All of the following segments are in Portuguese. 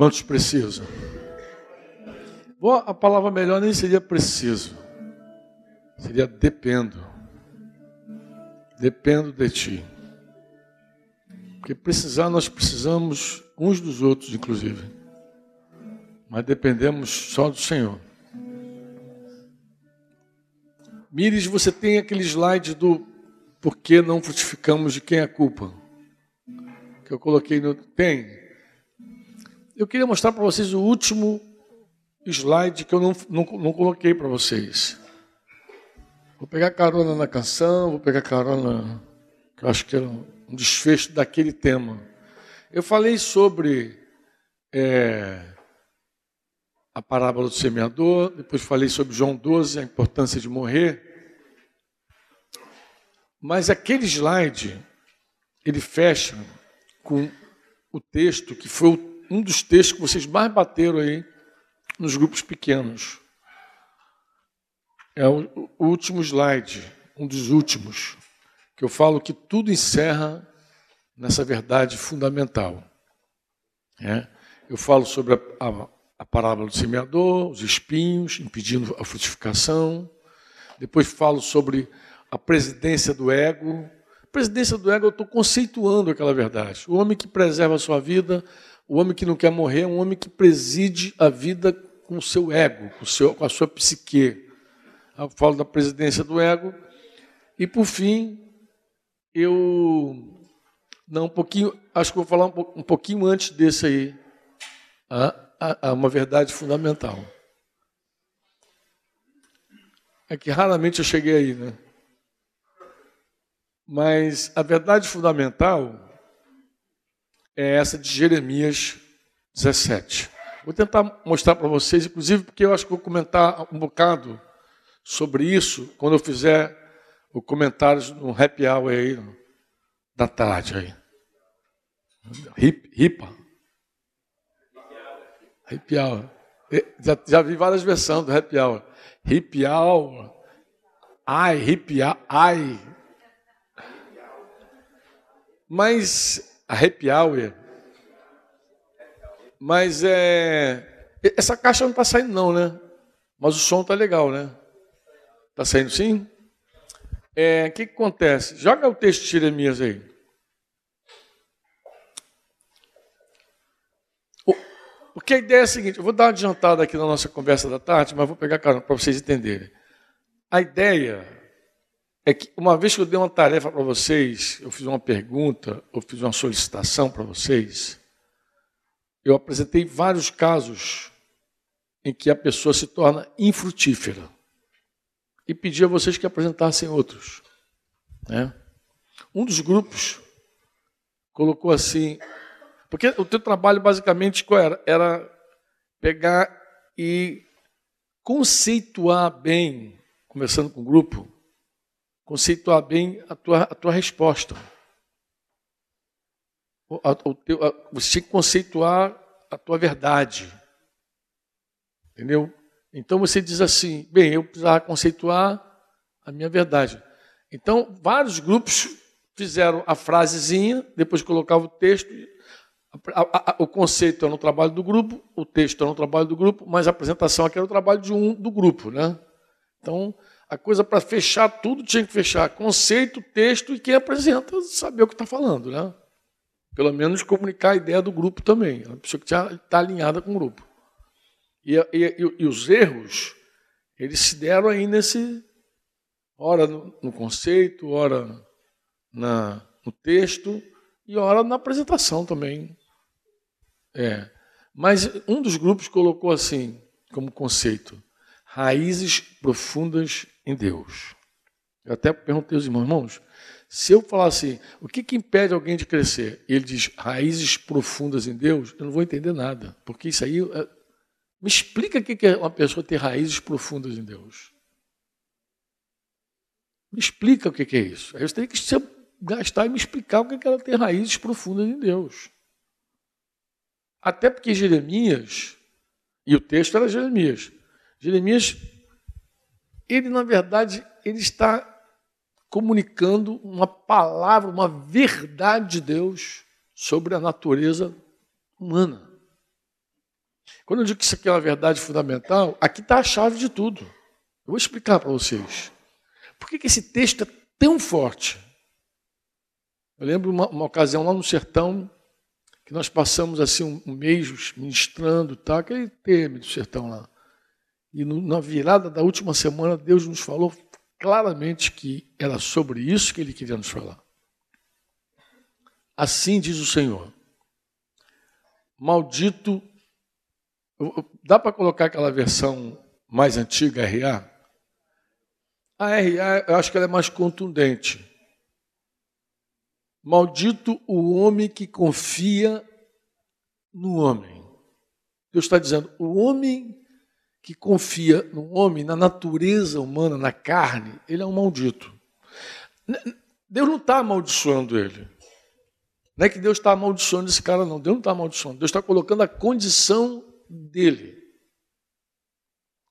Quantos precisam? A palavra melhor nem seria preciso, seria dependo. Dependo de ti. Porque precisar, nós precisamos uns dos outros, inclusive. Mas dependemos só do Senhor. Mires, você tem aquele slide do por que não frutificamos de quem é a culpa? Que eu coloquei no. Tem. Eu queria mostrar para vocês o último slide que eu não, não, não coloquei para vocês. Vou pegar carona na canção, vou pegar carona, que eu acho que era um desfecho daquele tema. Eu falei sobre é, a parábola do semeador, depois falei sobre João 12, a importância de morrer. Mas aquele slide, ele fecha com o texto que foi um dos textos que vocês mais bateram aí nos grupos pequenos. É o último slide, um dos últimos, que eu falo que tudo encerra nessa verdade fundamental. É? Eu falo sobre a, a, a parábola do semeador, os espinhos impedindo a frutificação. Depois falo sobre a presidência do ego. Presidência do ego, eu estou conceituando aquela verdade. O homem que preserva a sua vida, o homem que não quer morrer, é um homem que preside a vida com o seu ego, com, seu, com a sua psique. Eu falo da presidência do ego. E, por fim, eu. Não, um pouquinho. Acho que vou falar um, pouquinho antes desse aí. Ah, uma verdade fundamental. É que raramente eu cheguei aí, né? Mas a verdade fundamental é essa de Jeremias 17. Vou tentar mostrar para vocês, inclusive porque eu acho que vou comentar um bocado sobre isso quando eu fizer o comentário no happy hour aí, da tarde aí. Hip, hipa. Happy hour. Já, já vi várias versões do happy hour. Happy hour. Ai, happy hour. Ai, mas a happy hour. Mas é. Essa caixa não está saindo, não, né? Mas o som está legal, né? Está saindo sim? É, o que, que acontece? Joga o texto de Jeremias aí. Porque a ideia é a seguinte: eu vou dar uma adiantada aqui na nossa conversa da tarde, mas vou pegar para vocês entenderem. A ideia é que uma vez que eu dei uma tarefa para vocês, eu fiz uma pergunta, eu fiz uma solicitação para vocês, eu apresentei vários casos em que a pessoa se torna infrutífera e pedi a vocês que apresentassem outros. Né? Um dos grupos colocou assim, porque o teu trabalho basicamente qual era? Era pegar e conceituar bem, começando com o grupo, conceituar bem a tua, a tua resposta. O, a, o teu, a, você tem que conceituar a tua verdade. Entendeu? Então você diz assim: bem, eu precisava conceituar a minha verdade. Então, vários grupos fizeram a frasezinha, depois colocavam o texto. A, a, o conceito era no trabalho do grupo, o texto era no trabalho do grupo, mas a apresentação aqui era o trabalho de um do grupo. Né? Então, a coisa para fechar tudo tinha que fechar conceito, texto e quem apresenta saber o que está falando, né? Pelo menos comunicar a ideia do grupo também. A pessoa que está alinhada com o grupo. E, e, e, os erros, eles se deram aí nesse. Ora no, no conceito, ora na, no texto e ora na apresentação também. É. Mas um dos grupos colocou assim, como conceito: raízes profundas em Deus. Eu até perguntei aos irmãos, irmãos, se eu falar assim, o que, que impede alguém de crescer? Ele diz raízes profundas em Deus, eu não vou entender nada, porque isso aí. É... Me explica o que é uma pessoa ter raízes profundas em Deus. Me explica o que é isso. Aí você tem que gastar e me explicar o que é ela ter raízes profundas em Deus. Até porque Jeremias, e o texto era Jeremias, Jeremias ele na verdade ele está comunicando uma palavra, uma verdade de Deus sobre a natureza humana. Quando eu digo que isso aqui é uma verdade fundamental, aqui está a chave de tudo. Eu vou explicar para vocês. Por que, que esse texto é tão forte? Eu lembro uma, uma ocasião lá no sertão, que nós passamos assim um, um mês ministrando, tá? aquele termo do sertão lá. E no, na virada da última semana, Deus nos falou claramente que era sobre isso que Ele queria nos falar. Assim diz o Senhor: Maldito. Dá para colocar aquela versão mais antiga, RA? A RA, eu acho que ela é mais contundente. Maldito o homem que confia no homem. Deus está dizendo: o homem que confia no homem, na natureza humana, na carne, ele é um maldito. Deus não está amaldiçoando ele. Não é que Deus está amaldiçoando esse cara, não. Deus não está amaldiçoando. Deus está colocando a condição dele.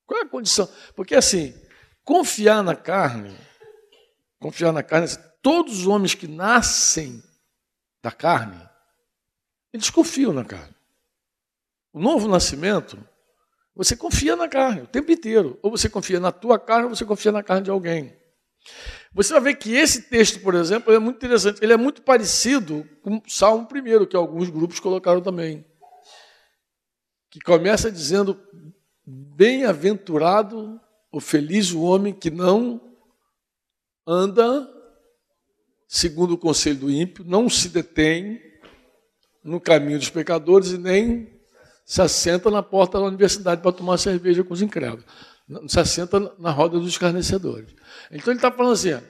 Qual é a condição? Porque assim, confiar na carne, confiar na carne, todos os homens que nascem da carne, eles confiam na carne. O novo nascimento, você confia na carne o tempo inteiro. Ou você confia na tua carne, ou você confia na carne de alguém. Você vai ver que esse texto, por exemplo, é muito interessante. Ele é muito parecido com o Salmo 1, que alguns grupos colocaram também. Que começa dizendo: Bem-aventurado ou feliz o homem que não anda segundo o conselho do ímpio, não se detém no caminho dos pecadores e nem se assenta na porta da universidade para tomar cerveja com os incrédulos. Se assenta na roda dos escarnecedores. Então ele está falando assim, ele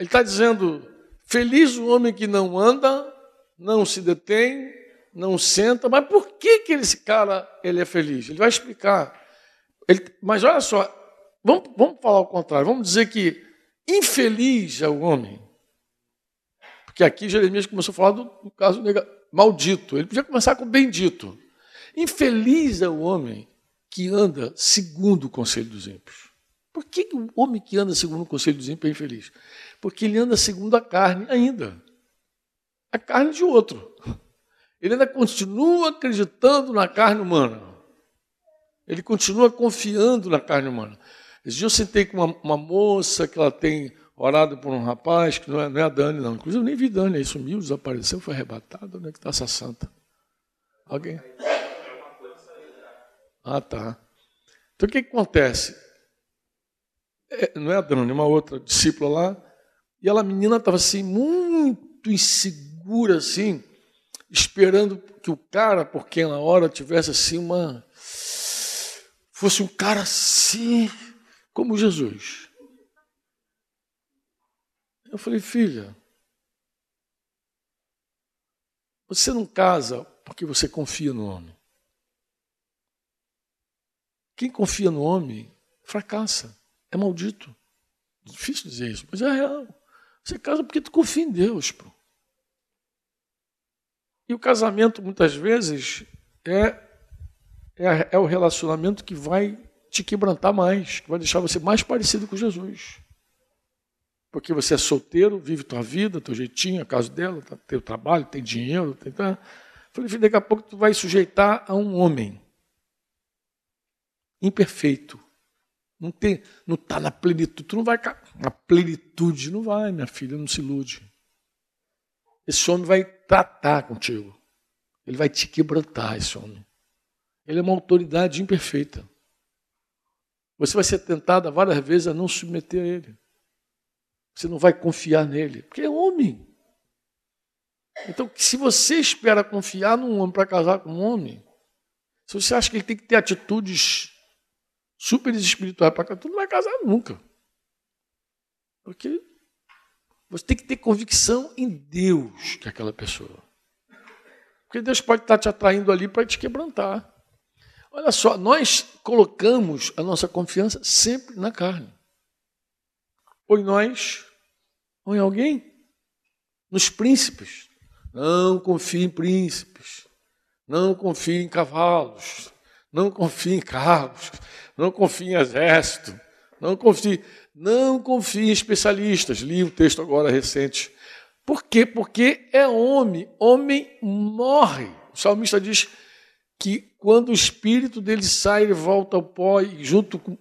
está dizendo, feliz o homem que não anda, não se detém, não senta, mas por que, que esse cara ele é feliz? Ele vai explicar. Ele, mas olha só, vamos, vamos falar o contrário, vamos dizer que infeliz é o homem. Porque aqui Jeremias começou a falar do, do caso maldito. Ele podia começar com bendito. Infeliz é o homem que anda segundo o conselho dos ímpios. Por que o homem que anda segundo o conselho dos ímpios é infeliz? Porque ele anda segundo a carne ainda. A carne de outro. Ele ainda continua acreditando na carne humana. Ele continua confiando na carne humana. Esse dia eu sentei com uma, uma, moça que ela tem orado por um rapaz, que não é, não é a Dani, não. Inclusive eu nem vi Dani, aí sumiu, desapareceu, foi arrebatado. Onde é que está essa santa? Alguém? Ah, tá. Então o que, que acontece? é, não é a Dani, uma outra discípula lá, e ela, menina, estava assim, muito insegura, assim, esperando que o cara, por quem ela ora, tivesse assim uma. fosse um cara assim, como Jesus. Eu falei, filha, você não casa porque você confia no homem. Quem confia no homem fracassa é maldito. Difícil dizer isso, mas é real. Você casa porque tu confia em Deus. Pô. E o casamento, muitas vezes, é, é, é o relacionamento que vai te quebrantar mais, que vai deixar você mais parecido com Jesus. Porque você é solteiro, vive tua vida, teu jeitinho, a casa dela, tá, tem o trabalho, tem dinheiro, tem. Tá. Falei, daqui a pouco tu vai sujeitar a um homem imperfeito, não tem, não está na plenitude. Tu não vai na plenitude, não vai, minha filha, não se ilude. Esse homem vai tratar contigo. Ele vai te quebrantar, esse homem. Ele é uma autoridade imperfeita. Você vai ser tentada várias vezes a não submeter a ele. Você não vai confiar nele, porque é homem. Então, se você espera confiar num homem para casar com um homem, se você acha que ele tem que ter atitudes super espirituais para cá, tu não vai casar nunca. Porque você tem que ter convicção em Deus que é aquela pessoa. Porque Deus pode estar te atraindo ali para te quebrantar. Olha só, nós colocamos a nossa confiança sempre na carne. Ou em nós, ou em alguém. Nos príncipes. Não confie em príncipes. Não confie em cavalos. Não confie em carros não confie em exército, não confie, não confie em especialistas. Li um texto agora recente. Por quê? Porque é homem, homem morre. O salmista diz que quando o espírito dele sai, ele volta ao pó e junto com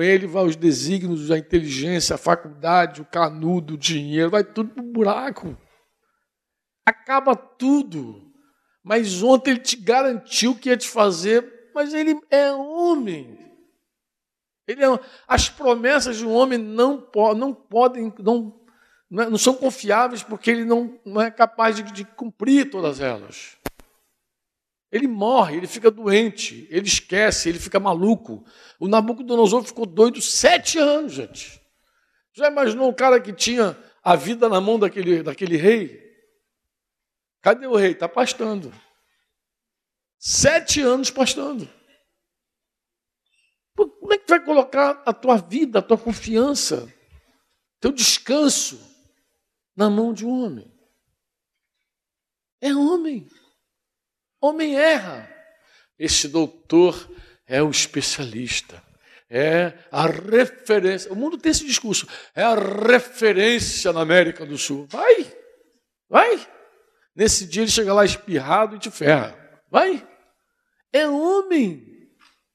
ele vai os desígnios, a inteligência, a faculdade, o canudo, o dinheiro, vai tudo pro buraco. Acaba tudo. Mas ontem ele te garantiu que ia te fazer, mas ele é homem. Ele é, as promessas de um homem não, não podem, não, é, não são confiáveis porque ele não, não é capaz de, de cumprir todas elas. Ele morre, ele fica doente, ele esquece, ele fica maluco. O Nabucodonosor ficou doido sete anos, gente. Já imaginou o cara que tinha a vida na mão daquele, daquele rei? Cadê o rei? Está pastando. Sete anos pastando. Como é que vai colocar a tua vida, a tua confiança, teu descanso na mão de um homem? É homem. Homem erra. Este doutor é o especialista. É a referência. O mundo tem esse discurso. É a referência na América do Sul. Vai, vai. Nesse dia ele chega lá espirrado e te ferra. Vai. É homem.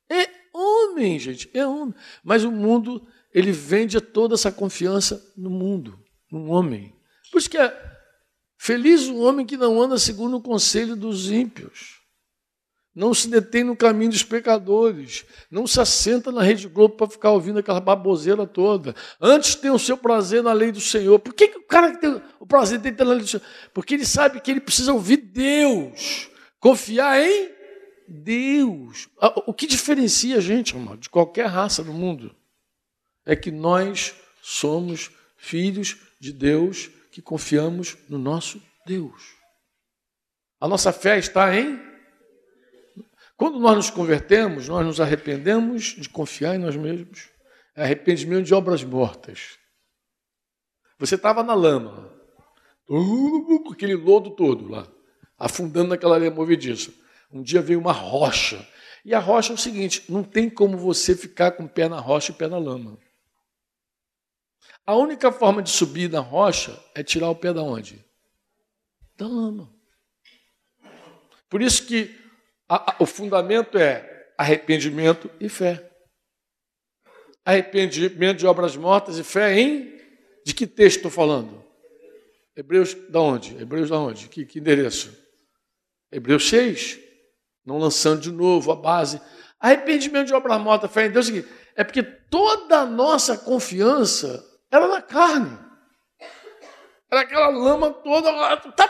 É homem, gente. É homem. Mas o mundo, ele vende toda essa confiança no mundo, no homem. Por isso que é Feliz o homem que não anda segundo o conselho dos ímpios, não se detém no caminho dos pecadores, não se assenta na rede Globo para ficar ouvindo aquela baboseira toda. Antes tem o seu prazer na lei do Senhor. Por que, que o cara que tem o prazer tem que ter na lei do Senhor? Porque ele sabe que ele precisa ouvir Deus, confiar em Deus. O que diferencia a gente, de qualquer raça do mundo é que nós somos filhos de Deus que confiamos no nosso Deus. A nossa fé está em. Quando nós nos convertemos, nós nos arrependemos de confiar em nós mesmos. É arrependimento de obras mortas. Você estava na lama, com aquele lodo todo lá, afundando naquela areia movediça. Um dia veio uma rocha. E a rocha é o seguinte: não tem como você ficar com o pé na rocha e pé na lama. A única forma de subir na rocha é tirar o pé da onde? Da lama. Por isso que a, a, o fundamento é arrependimento e fé. Arrependimento de obras mortas e fé em de que texto estou falando? Hebreus da onde? Hebreus da onde? Que, que endereço? Hebreus 6. Não lançando de novo a base. Arrependimento de obras mortas, fé em Deus é o seguinte, é porque toda a nossa confiança era na carne. Era aquela lama toda. Tá,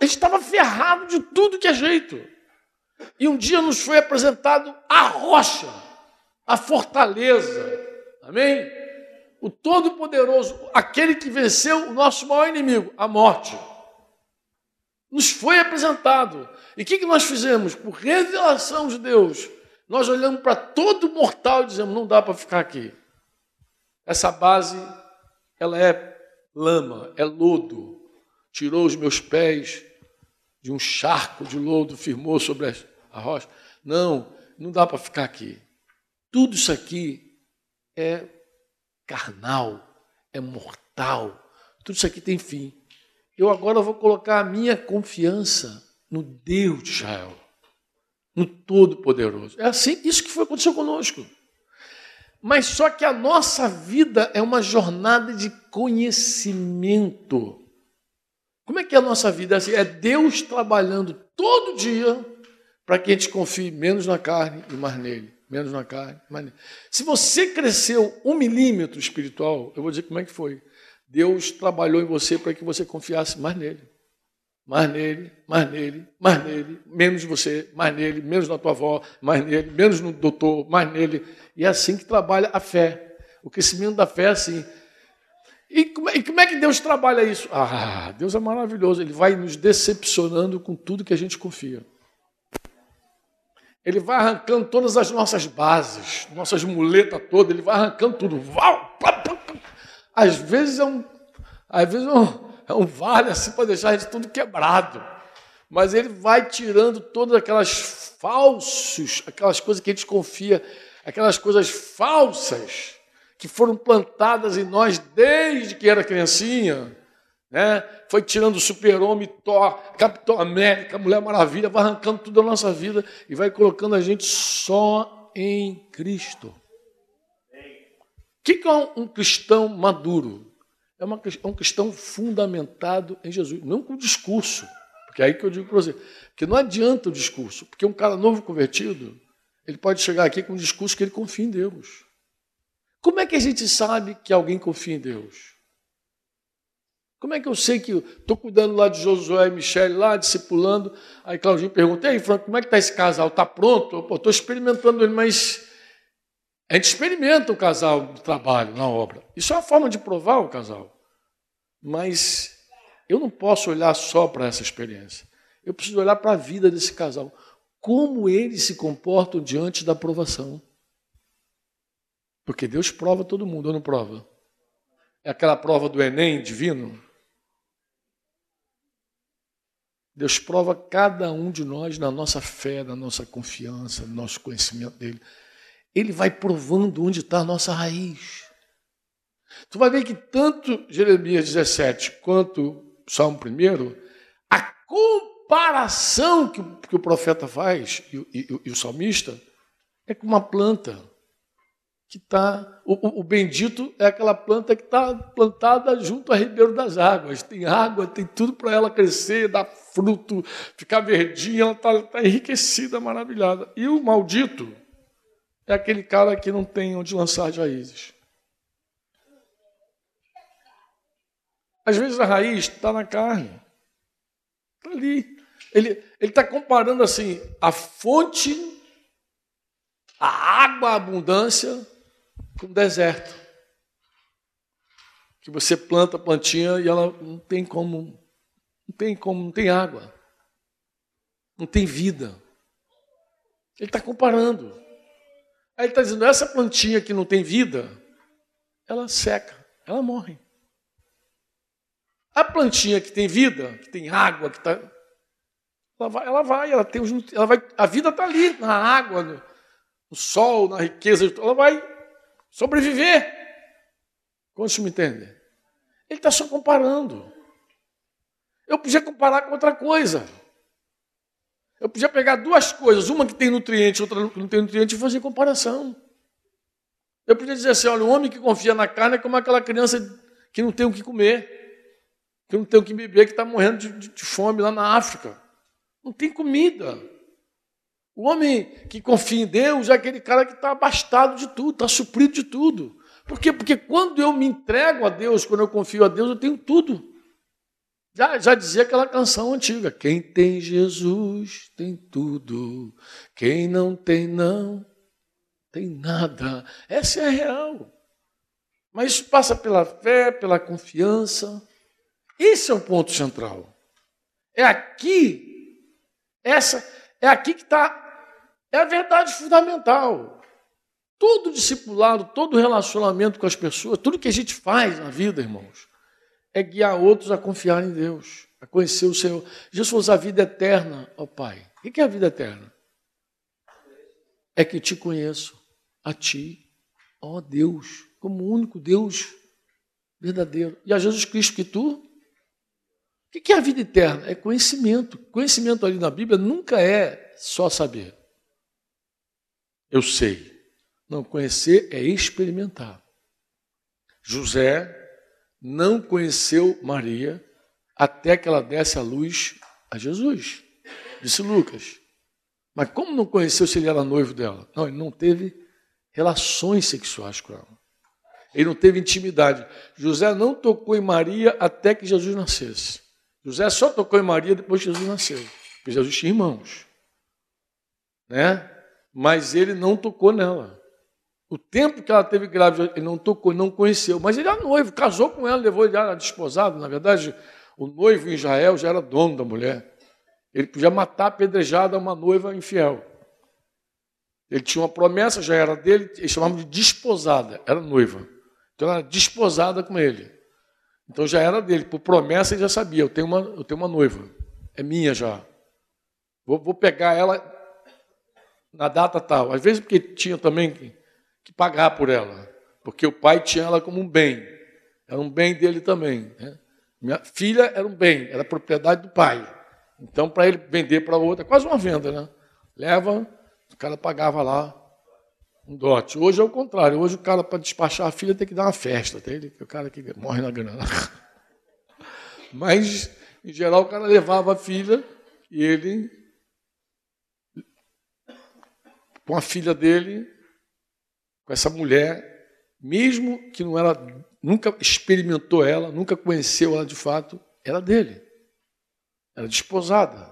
a gente estava ferrado de tudo que é jeito. E um dia nos foi apresentado a rocha, a fortaleza. Amém? O Todo-Poderoso, aquele que venceu o nosso maior inimigo, a morte. Nos foi apresentado. E o que, que nós fizemos? Por revelação de Deus, nós olhamos para todo mortal e dizemos: não dá para ficar aqui. Essa base, ela é lama, é lodo. Tirou os meus pés de um charco de lodo, firmou sobre a rocha. Não, não dá para ficar aqui. Tudo isso aqui é carnal, é mortal. Tudo isso aqui tem fim. Eu agora vou colocar a minha confiança no Deus de Israel, no Todo-Poderoso. É assim, isso que foi aconteceu conosco. Mas só que a nossa vida é uma jornada de conhecimento. Como é que é a nossa vida? É, assim, é Deus trabalhando todo dia para que a gente confie menos na carne e mais nele. Menos na carne, mais nele. Se você cresceu um milímetro espiritual, eu vou dizer como é que foi. Deus trabalhou em você para que você confiasse mais nele mais nele, mais nele, mais nele, menos você, mais nele, menos na tua avó, mais nele, menos no doutor, mais nele. E é assim que trabalha a fé. O crescimento da fé é assim. E como, é, e como é que Deus trabalha isso? Ah, Deus é maravilhoso. Ele vai nos decepcionando com tudo que a gente confia. Ele vai arrancando todas as nossas bases, nossas muletas todas, ele vai arrancando tudo. Às vezes é um. Às vezes é um é um vale assim para deixar a gente tudo quebrado. Mas ele vai tirando todas aquelas falsos, aquelas coisas que a gente confia, aquelas coisas falsas que foram plantadas em nós desde que era criancinha. né? foi tirando super-homem, Thor, Capitão América, Mulher Maravilha, vai arrancando tudo da nossa vida e vai colocando a gente só em Cristo. O que é um cristão maduro? É, uma, é um cristão fundamentado em Jesus, não com discurso. Porque é aí que eu digo para você, que não adianta o discurso, porque um cara novo convertido, ele pode chegar aqui com um discurso que ele confia em Deus. Como é que a gente sabe que alguém confia em Deus? Como é que eu sei que estou cuidando lá de Josué e Michele, lá, discipulando? Aí Claudinho pergunta, ei, Franco, como é que está esse casal? Está pronto? Estou experimentando ele, mas a gente experimenta o casal no trabalho, na obra. Isso é uma forma de provar o casal. Mas eu não posso olhar só para essa experiência. Eu preciso olhar para a vida desse casal. Como eles se comportam diante da aprovação. Porque Deus prova todo mundo, ou não prova? É aquela prova do Enem divino? Deus prova cada um de nós na nossa fé, na nossa confiança, no nosso conhecimento dele. Ele vai provando onde está a nossa raiz. Tu vai ver que tanto Jeremias 17 quanto Salmo 1, a comparação que o, que o profeta faz, e, e, e, o salmista, é com uma planta que está. O, o, bendito é aquela planta que está plantada junto a ribeiro das águas. Tem água, tem tudo para ela crescer, dar fruto, ficar verdinha, ela está tá enriquecida, maravilhada. E o maldito é aquele cara que não tem onde lançar as raízes. Às vezes a raiz está na carne. Está ali. Ele está comparando assim a fonte, a água, a abundância, com o deserto. Que você planta a plantinha e ela não tem como, não tem como, não tem água. Não tem vida. Ele está comparando. Aí ele está dizendo, essa plantinha que não tem vida, ela seca, ela morre. A plantinha que tem vida, que tem água, que está. Ela vai, ela vai, ela tem ela vai, a vida está ali, na água, no, no, sol, na riqueza, ela vai sobreviver. Quantos me entendem? Ele está só comparando. Eu podia comparar com outra coisa. Eu podia pegar duas coisas, uma que tem nutriente, outra que não tem nutriente, e fazer comparação. Eu podia dizer assim: olha, o homem que confia na carne é como aquela criança que não tem o que comer que não tem o que beber, que está morrendo de, de, de fome lá na África. Não tem comida. O homem que confia em Deus é aquele cara que está abastado de tudo, está suprido de tudo. Por quê? Porque quando eu me entrego a Deus, quando eu confio a Deus, eu tenho tudo. Já, já dizia aquela canção antiga: quem tem Jesus tem tudo, quem não tem, não tem nada. Essa é real. Mas isso passa pela fé, pela confiança. Esse é o ponto central. É aqui, essa é aqui que está, é a verdade fundamental. Todo discipulado, todo relacionamento com as pessoas, tudo que a gente faz na vida, irmãos, é guiar outros a confiar em Deus, a conhecer o Senhor. Jesus a vida eterna, ó Pai. O que é a vida eterna? É que te conheço, a ti, ó Deus, como o único Deus verdadeiro. E a Jesus Cristo que tu o que é a vida eterna? É conhecimento. Conhecimento ali na Bíblia nunca é só saber. Eu sei. Não, conhecer é experimentar. José não conheceu Maria até que ela desse a luz a Jesus, disse Lucas. Mas como não conheceu se ele era noivo dela? Não, ele não teve relações sexuais com ela. Ele não teve intimidade. José não tocou em Maria até que Jesus nascesse. José só tocou em Maria depois que Jesus nasceu. Porque Jesus tinha irmãos. Né? Mas ele não tocou nela. O tempo que ela teve grávida, ele não tocou, não conheceu. Mas ele era noivo, casou com ela, levou ele já desposado. Na verdade, o noivo em Israel já era dono da mulher. Ele podia matar apedrejada uma noiva infiel. Ele tinha uma promessa, já era dele, eles chamavam de desposada, era noiva. Então ela era desposada com ele. Então já era dele, por promessa ele já sabia, eu tenho uma, eu tenho uma noiva, é minha já. Vou, vou pegar ela na data tal. Às vezes porque tinha também que, pagar por ela, porque o pai tinha ela como um bem, era um bem dele também. Né? Minha filha era um bem, era propriedade do pai. Então, para ele vender para outra, quase uma venda, né? Leva, o cara pagava lá um dote. Hoje é o contrário. Hoje o cara, para despachar a filha, tem que dar uma festa. Tem ele, o cara que morre na grana. Mas, em geral, o cara levava a filha e ele, com a filha dele, com essa mulher, mesmo que não era, nunca experimentou ela, nunca conheceu ela de fato, era dele. Era desposada.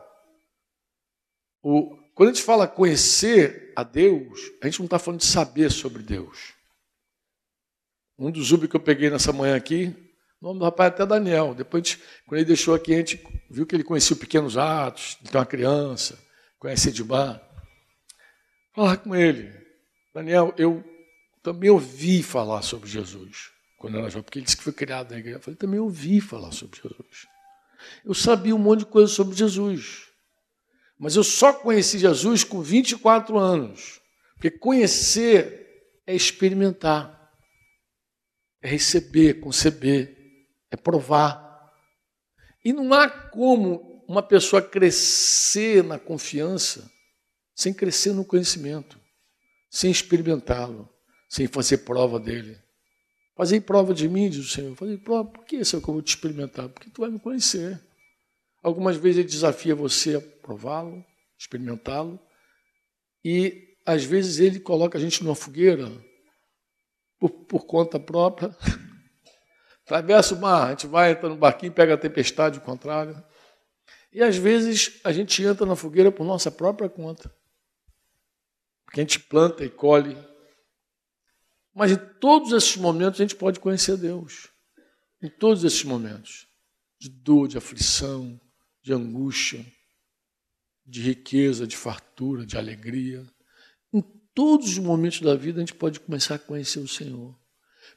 O, quando a gente fala conhecer a Deus, a gente não está falando de saber sobre Deus. Um dos UB que eu peguei nessa manhã aqui, o nome do rapaz é até Daniel. Depois, gente, quando ele deixou aqui, a gente viu que ele conhecia os pequenos atos, tem uma criança, conhece Edmar. Falar com ele. Daniel, eu também ouvi falar sobre Jesus quando era jovem, porque ele disse que foi criado na igreja. Eu falei, também ouvi falar sobre Jesus. Eu sabia um monte de coisa sobre Jesus. Mas eu só conheci Jesus com 24 anos. Porque conhecer é experimentar, é receber, conceber, é provar. E não há como uma pessoa crescer na confiança sem crescer no conhecimento, sem experimentá-lo sem fazer prova dele. Fazer prova de mim, diz o Senhor. Fazer prova, por que isso é que eu vou te experimentar? Porque tu vai me conhecer. Algumas vezes ele desafia você a prová-lo, experimentá-lo, e às vezes ele coloca a gente numa fogueira por, por conta própria. Atravessa o mar, a gente vai, entra no barquinho, pega a tempestade, o contrário. E às vezes a gente entra na fogueira por nossa própria conta. Porque a gente planta e colhe mas em todos esses momentos a gente pode conhecer Deus. Em todos esses momentos. De dor, de aflição, de angústia, de riqueza, de fartura, de alegria. Em todos os momentos da vida a gente pode começar a conhecer o Senhor.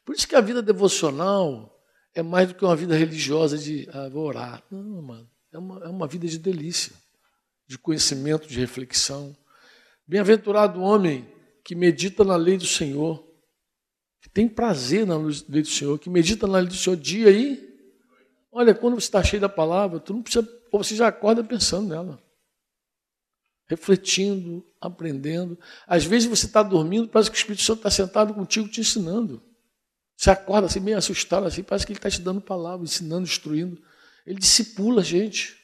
Por isso que a vida devocional é mais do que uma vida religiosa de ah, vou orar. Não, mano. É uma, é uma vida de delícia, de conhecimento, de reflexão. Bem-aventurado o homem que medita na lei do Senhor tem prazer na lei do Senhor, que medita na lei do Senhor dia aí. Olha, quando você está cheio da palavra, tu não precisa, você já acorda pensando nela. Refletindo, aprendendo. Às vezes você está dormindo, parece que o Espírito Santo está sentado contigo te ensinando. Você acorda assim, meio assustado, assim, parece que ele está te dando palavra, ensinando, instruindo. Ele discipula a gente.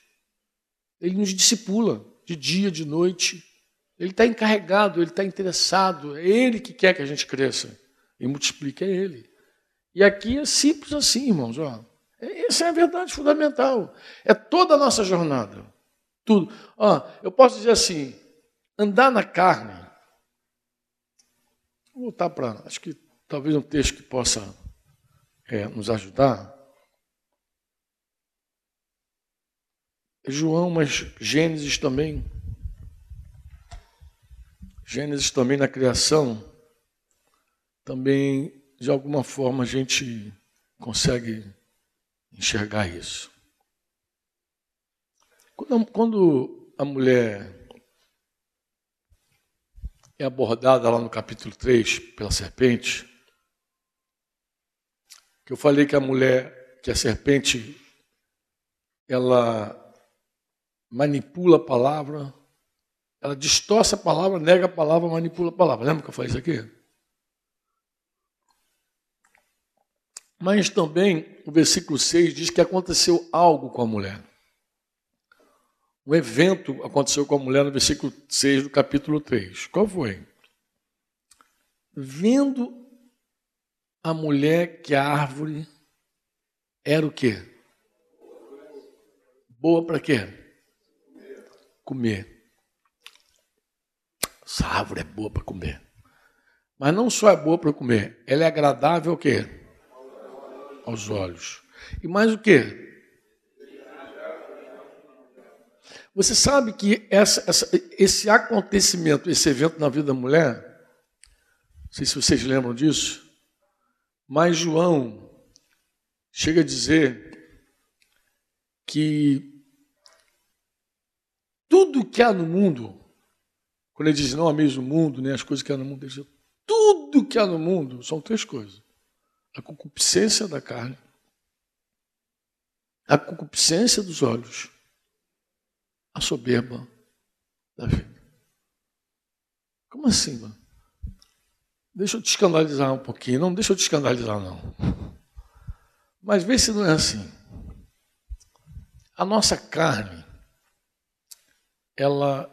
Ele nos discipula de dia, de noite. Ele está encarregado, ele está interessado. É ele que quer que a gente cresça e multiplica ele. E aqui é simples assim, irmãos. Ó. Essa é a verdade fundamental. É toda a nossa jornada. Tudo. Ó, eu posso dizer assim: andar na carne. Vou voltar para. Acho que talvez um texto que possa é, nos ajudar. João, mas Gênesis também. Gênesis também na criação também, de alguma forma, a gente consegue enxergar isso. Quando a mulher é abordada lá no capítulo 3 pela serpente, que eu falei que a mulher, que a serpente, ela manipula a palavra, ela distorce a palavra, nega a palavra, manipula a palavra. Lembra que eu falei isso aqui? Mas também o versículo 6 diz que aconteceu algo com a mulher. Um evento aconteceu com a mulher no versículo 6 do capítulo 3. Qual foi? Vendo a mulher que a árvore era o quê? Boa para quê? Comer. Essa árvore é boa para comer. Mas não só é boa para comer, ela é agradável o quê? Aos olhos. E mais o quê? Você sabe que essa, essa, esse acontecimento, esse evento na vida da mulher, não sei se vocês lembram disso, mas João chega a dizer que tudo que há no mundo, quando ele diz não há mesmo mundo, nem as coisas que há no mundo, ele diz, tudo que há no mundo são três coisas a concupiscência da carne, a concupiscência dos olhos, a soberba da vida. Como assim, mano? Deixa eu te escandalizar um pouquinho. Não, deixa eu te escandalizar, não. Mas vê se não é assim. A nossa carne, ela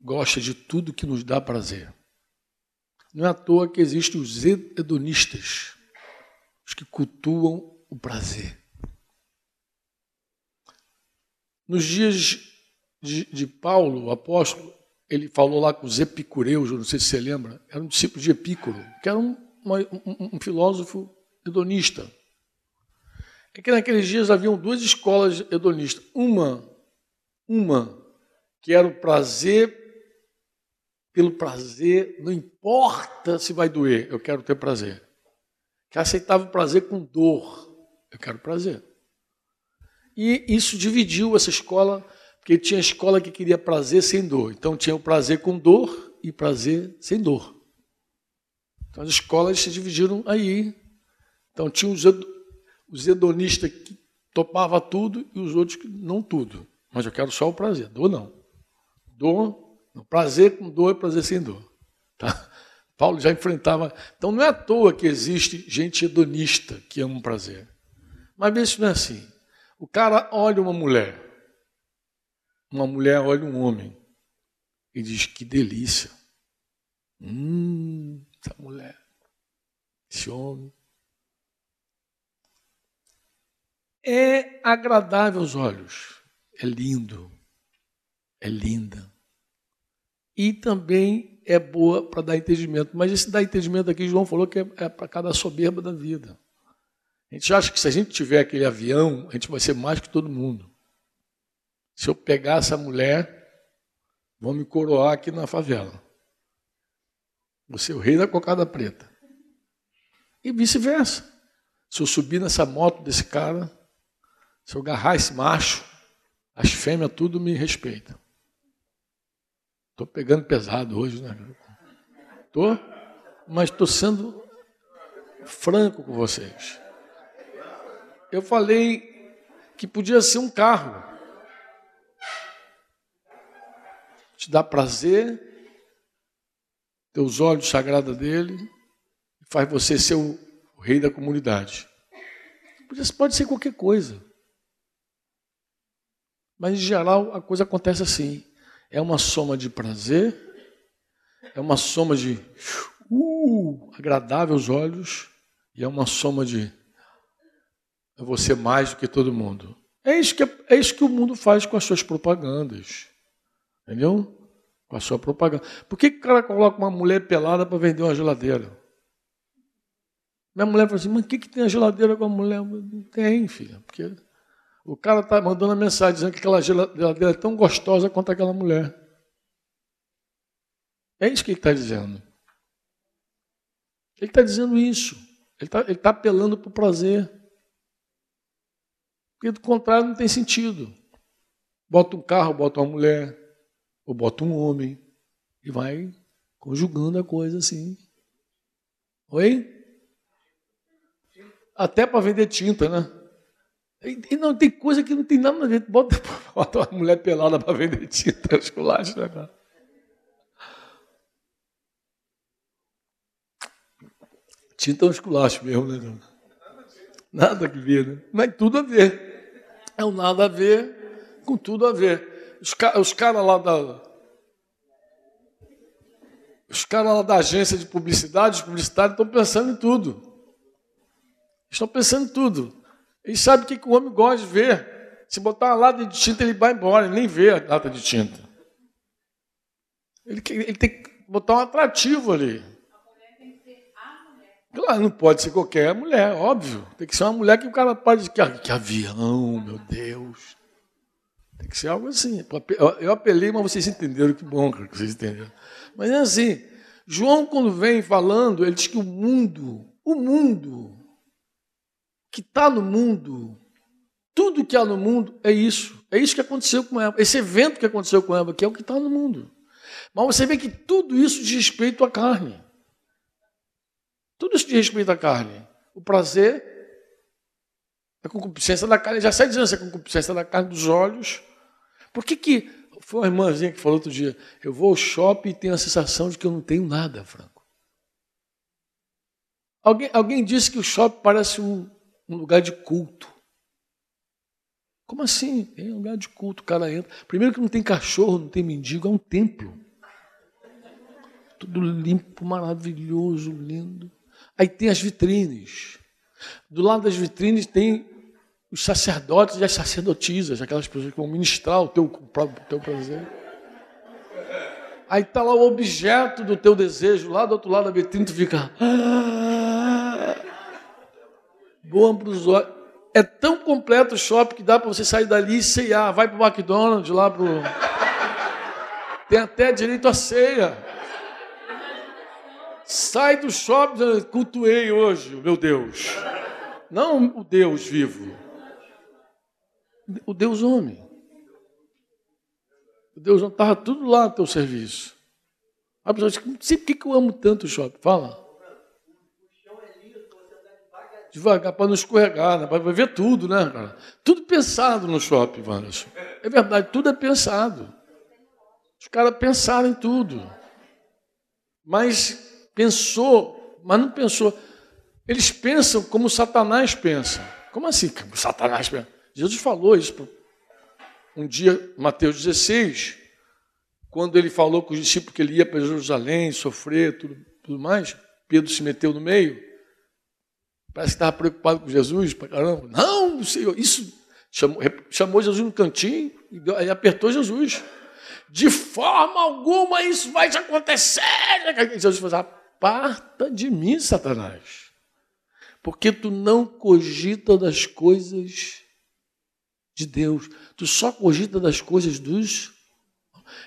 gosta de tudo que nos dá prazer. Não é à toa que existem os hedonistas, os que cultuam o prazer. Nos dias de, de Paulo, o apóstolo, ele falou lá com os epicureus, não sei se você lembra, era um discípulo de Epicuro, que era um, uma, um, um filósofo hedonista. É que naqueles dias haviam duas escolas hedonistas. Uma, uma que era o prazer pelo prazer, não importa se vai doer, eu quero ter prazer. Que aceitava o prazer com dor, eu quero prazer. E isso dividiu essa escola, porque tinha escola que queria prazer sem dor. Então tinha o prazer com dor e prazer sem dor. Então as escolas se dividiram aí. Então tinha os, hedonistas que topava tudo e os outros que não tudo. Mas eu quero só o prazer, dor não. Dor Prazer com dor é prazer sem dor. Tá? Paulo já enfrentava. Então não é à toa que existe gente hedonista que ama o prazer. Mas isso não é assim. O cara olha uma mulher, uma mulher olha um homem e diz: Que delícia. Hum, essa mulher, esse homem. É agradável aos olhos, é lindo, é linda e também é boa para dar entendimento. Mas esse dar entendimento aqui, João falou que é, é para cada soberba da vida. A gente acha que se a gente tiver aquele avião, a gente vai ser mais que todo mundo. Se eu pegar essa mulher, vão me coroar aqui na favela. Você é o rei da cocada preta. E vice-versa. Se eu subir nessa moto desse cara, se eu agarrar esse macho, as fêmeas tudo me respeitam. Estou pegando pesado hoje, né? Estou, mas estou sendo franco com vocês. Eu falei que podia ser um carro. Te dá prazer, teus olhos sagrados dele, faz você ser o, rei da comunidade. Pode ser qualquer coisa. Mas, em geral, a coisa acontece assim é uma soma de prazer, é uma soma de uh, agradável aos olhos e é uma soma de você mais do que todo mundo. É isso que, é isso que o mundo faz com as suas propagandas. Entendeu? Com a sua propaganda. Por que, que o cara coloca uma mulher pelada para vender uma geladeira? Minha mulher fala assim, mas o que, que tem a geladeira com a mulher? Não tem, filha, porque o cara está mandando a mensagem dizendo que aquela geladeira é tão gostosa quanto aquela mulher. É isso que ele está dizendo. Ele está dizendo isso. Ele está tá apelando para o prazer. Porque do contrário não tem sentido. Bota um carro, bota uma mulher, ou bota um homem, e vai conjugando a coisa assim. Oi? Até para vender tinta, né? E não tem coisa que não tem nada a ver. Bota, bota uma mulher pelada para vender tinta, esculacho, né, cara? Tinta é um esculacho mesmo, né? Nada que ver, né? Mas tudo a ver. É um nada a ver com tudo a ver. Os, os caras lá da. Os caras lá da agência de publicidade, os publicitários, estão pensando em tudo. Estão pensando em tudo. Ele sabe o que, o homem gosta de ver. Se botar uma lata de tinta, ele vai embora, ele nem vê a lata de tinta. Ele, ele tem que botar um atrativo ali. Claro, não pode ser qualquer mulher, óbvio. Tem que ser uma mulher que o cara pode que, que avião, meu Deus. Tem que ser algo assim. Eu apelei, mas vocês entenderam, que bom que vocês entenderam. Mas é assim, João, quando vem falando, ele diz que o mundo, o mundo, que está no mundo, tudo que há no mundo é isso. É isso que aconteceu com Eva. Esse evento que aconteceu com Eva, que é o que está no mundo. Mas você vê que tudo isso diz respeito à carne. Tudo isso diz respeito à carne. O prazer, A concupiscência da carne, já sai dizendo essa concupiscência da carne dos olhos. Por que que, foi uma irmãzinha que falou outro dia, eu vou ao shopping e tenho a sensação de que eu não tenho nada, Franco. Alguém, alguém disse que o shopping parece um, um lugar de culto. Como assim? É um lugar de culto, o cara entra. Primeiro que não tem cachorro, não tem mendigo, é um templo. Tudo limpo, maravilhoso, lindo. Aí tem as vitrines. Do lado das vitrines tem os sacerdotes e as sacerdotisas, aquelas pessoas que vão ministrar o teu, o teu prazer. Aí está lá o objeto do teu desejo, lá do outro lado da vitrine, tu fica. Ah, boa para os olhos. É tão completo o shopping que dá para você sair dali e ceiar. Vai para o McDonald's, lá para o. Tem até direito à ceia. Sai do shopping, cultuei hoje, meu Deus. Não o Deus vivo. O Deus homem. O Deus homem estava tudo lá no teu serviço. A pessoa diz, não por que eu amo tanto o shopping. Fala. Devagar, para não escorregar, né? para ver tudo, né, cara? Tudo pensado no shopping, Wanderson. É verdade, tudo é pensado. Os caras pensaram em tudo. Mas pensou, mas não pensou. Eles pensam como Satanás pensa. Como assim? Como Satanás pensa? Jesus falou isso um dia, Mateus 16, quando ele falou com os discípulos que ele ia para Jerusalém sofrer, tudo, tudo mais. Pedro se meteu no meio. Parece que estava preocupado com Jesus, para caramba. Não, Senhor, isso chamou, chamou Jesus no cantinho e apertou Jesus. De forma alguma isso vai acontecer. Jesus falou, assim, Aparta de mim, Satanás, porque tu não cogita das coisas de Deus, tu só cogita das coisas dos.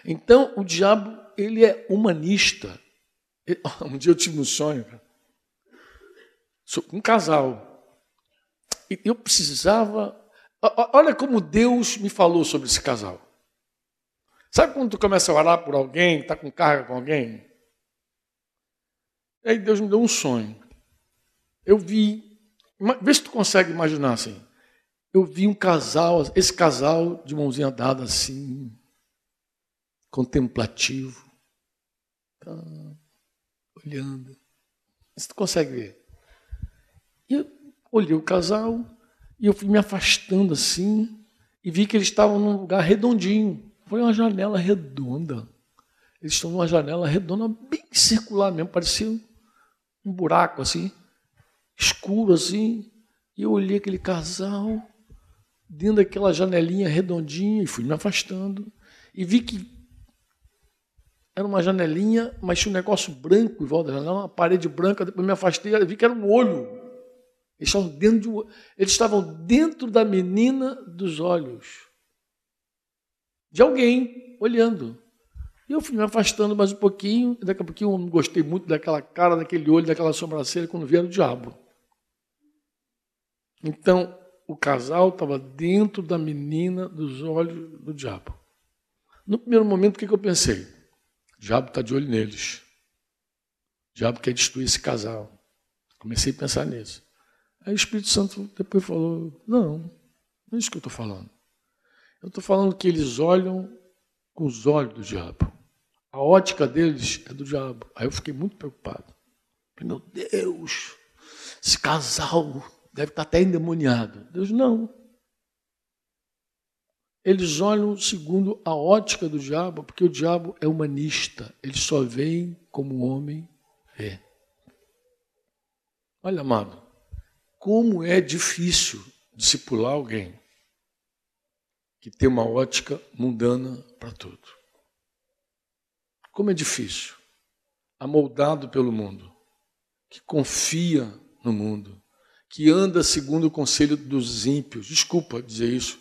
Então, o diabo, ele é humanista. Um dia eu tive um sonho, um casal, e eu precisava. Olha como Deus me falou sobre esse casal. Sabe quando tu começa a orar por alguém, está com carga com alguém? Aí Deus me deu um sonho. Eu vi, vê se tu consegue imaginar assim. Eu vi um casal, esse casal de mãozinha dada assim, contemplativo, tá, olhando. Você tu consegue ver? Olhei o casal e eu fui me afastando assim e vi que eles estavam num lugar redondinho. Foi uma janela redonda. Eles estão numa janela redonda, bem circular mesmo, parecia um buraco assim, escuro assim. E eu olhei aquele casal dentro daquela janelinha redondinha e fui me afastando. E vi que era uma janelinha, mas tinha um negócio branco em volta da janela, uma parede branca. Depois me afastei e vi que era um olho. Eles estavam dentro, de, eles estavam dentro da menina dos olhos. De alguém olhando. E eu fui me afastando mais um pouquinho, daqui a pouquinho eu não gostei muito daquela cara, daquele olho, daquela sobrancelha, quando vieram o diabo. Então, o casal estava dentro da menina dos olhos do diabo. No primeiro momento, o que, eu pensei? O diabo está de olho neles. O diabo quer destruir esse casal. Comecei a pensar nisso. Aí o Espírito Santo depois falou: Não, não é isso que eu estou falando. Eu estou falando que eles olham com os olhos do diabo. A ótica deles é do diabo. Aí eu fiquei muito preocupado. Meu Deus, esse casal deve estar até endemoniado. Deus não. Eles olham segundo a ótica do diabo, porque o diabo é humanista. Ele só vê como o homem vê. Olha, amado, como é difícil discipular alguém que tem uma ótica mundana para tudo. Como é difícil. Amoldado pelo mundo, que confia no mundo, que anda segundo o conselho dos ímpios. Desculpa dizer isso.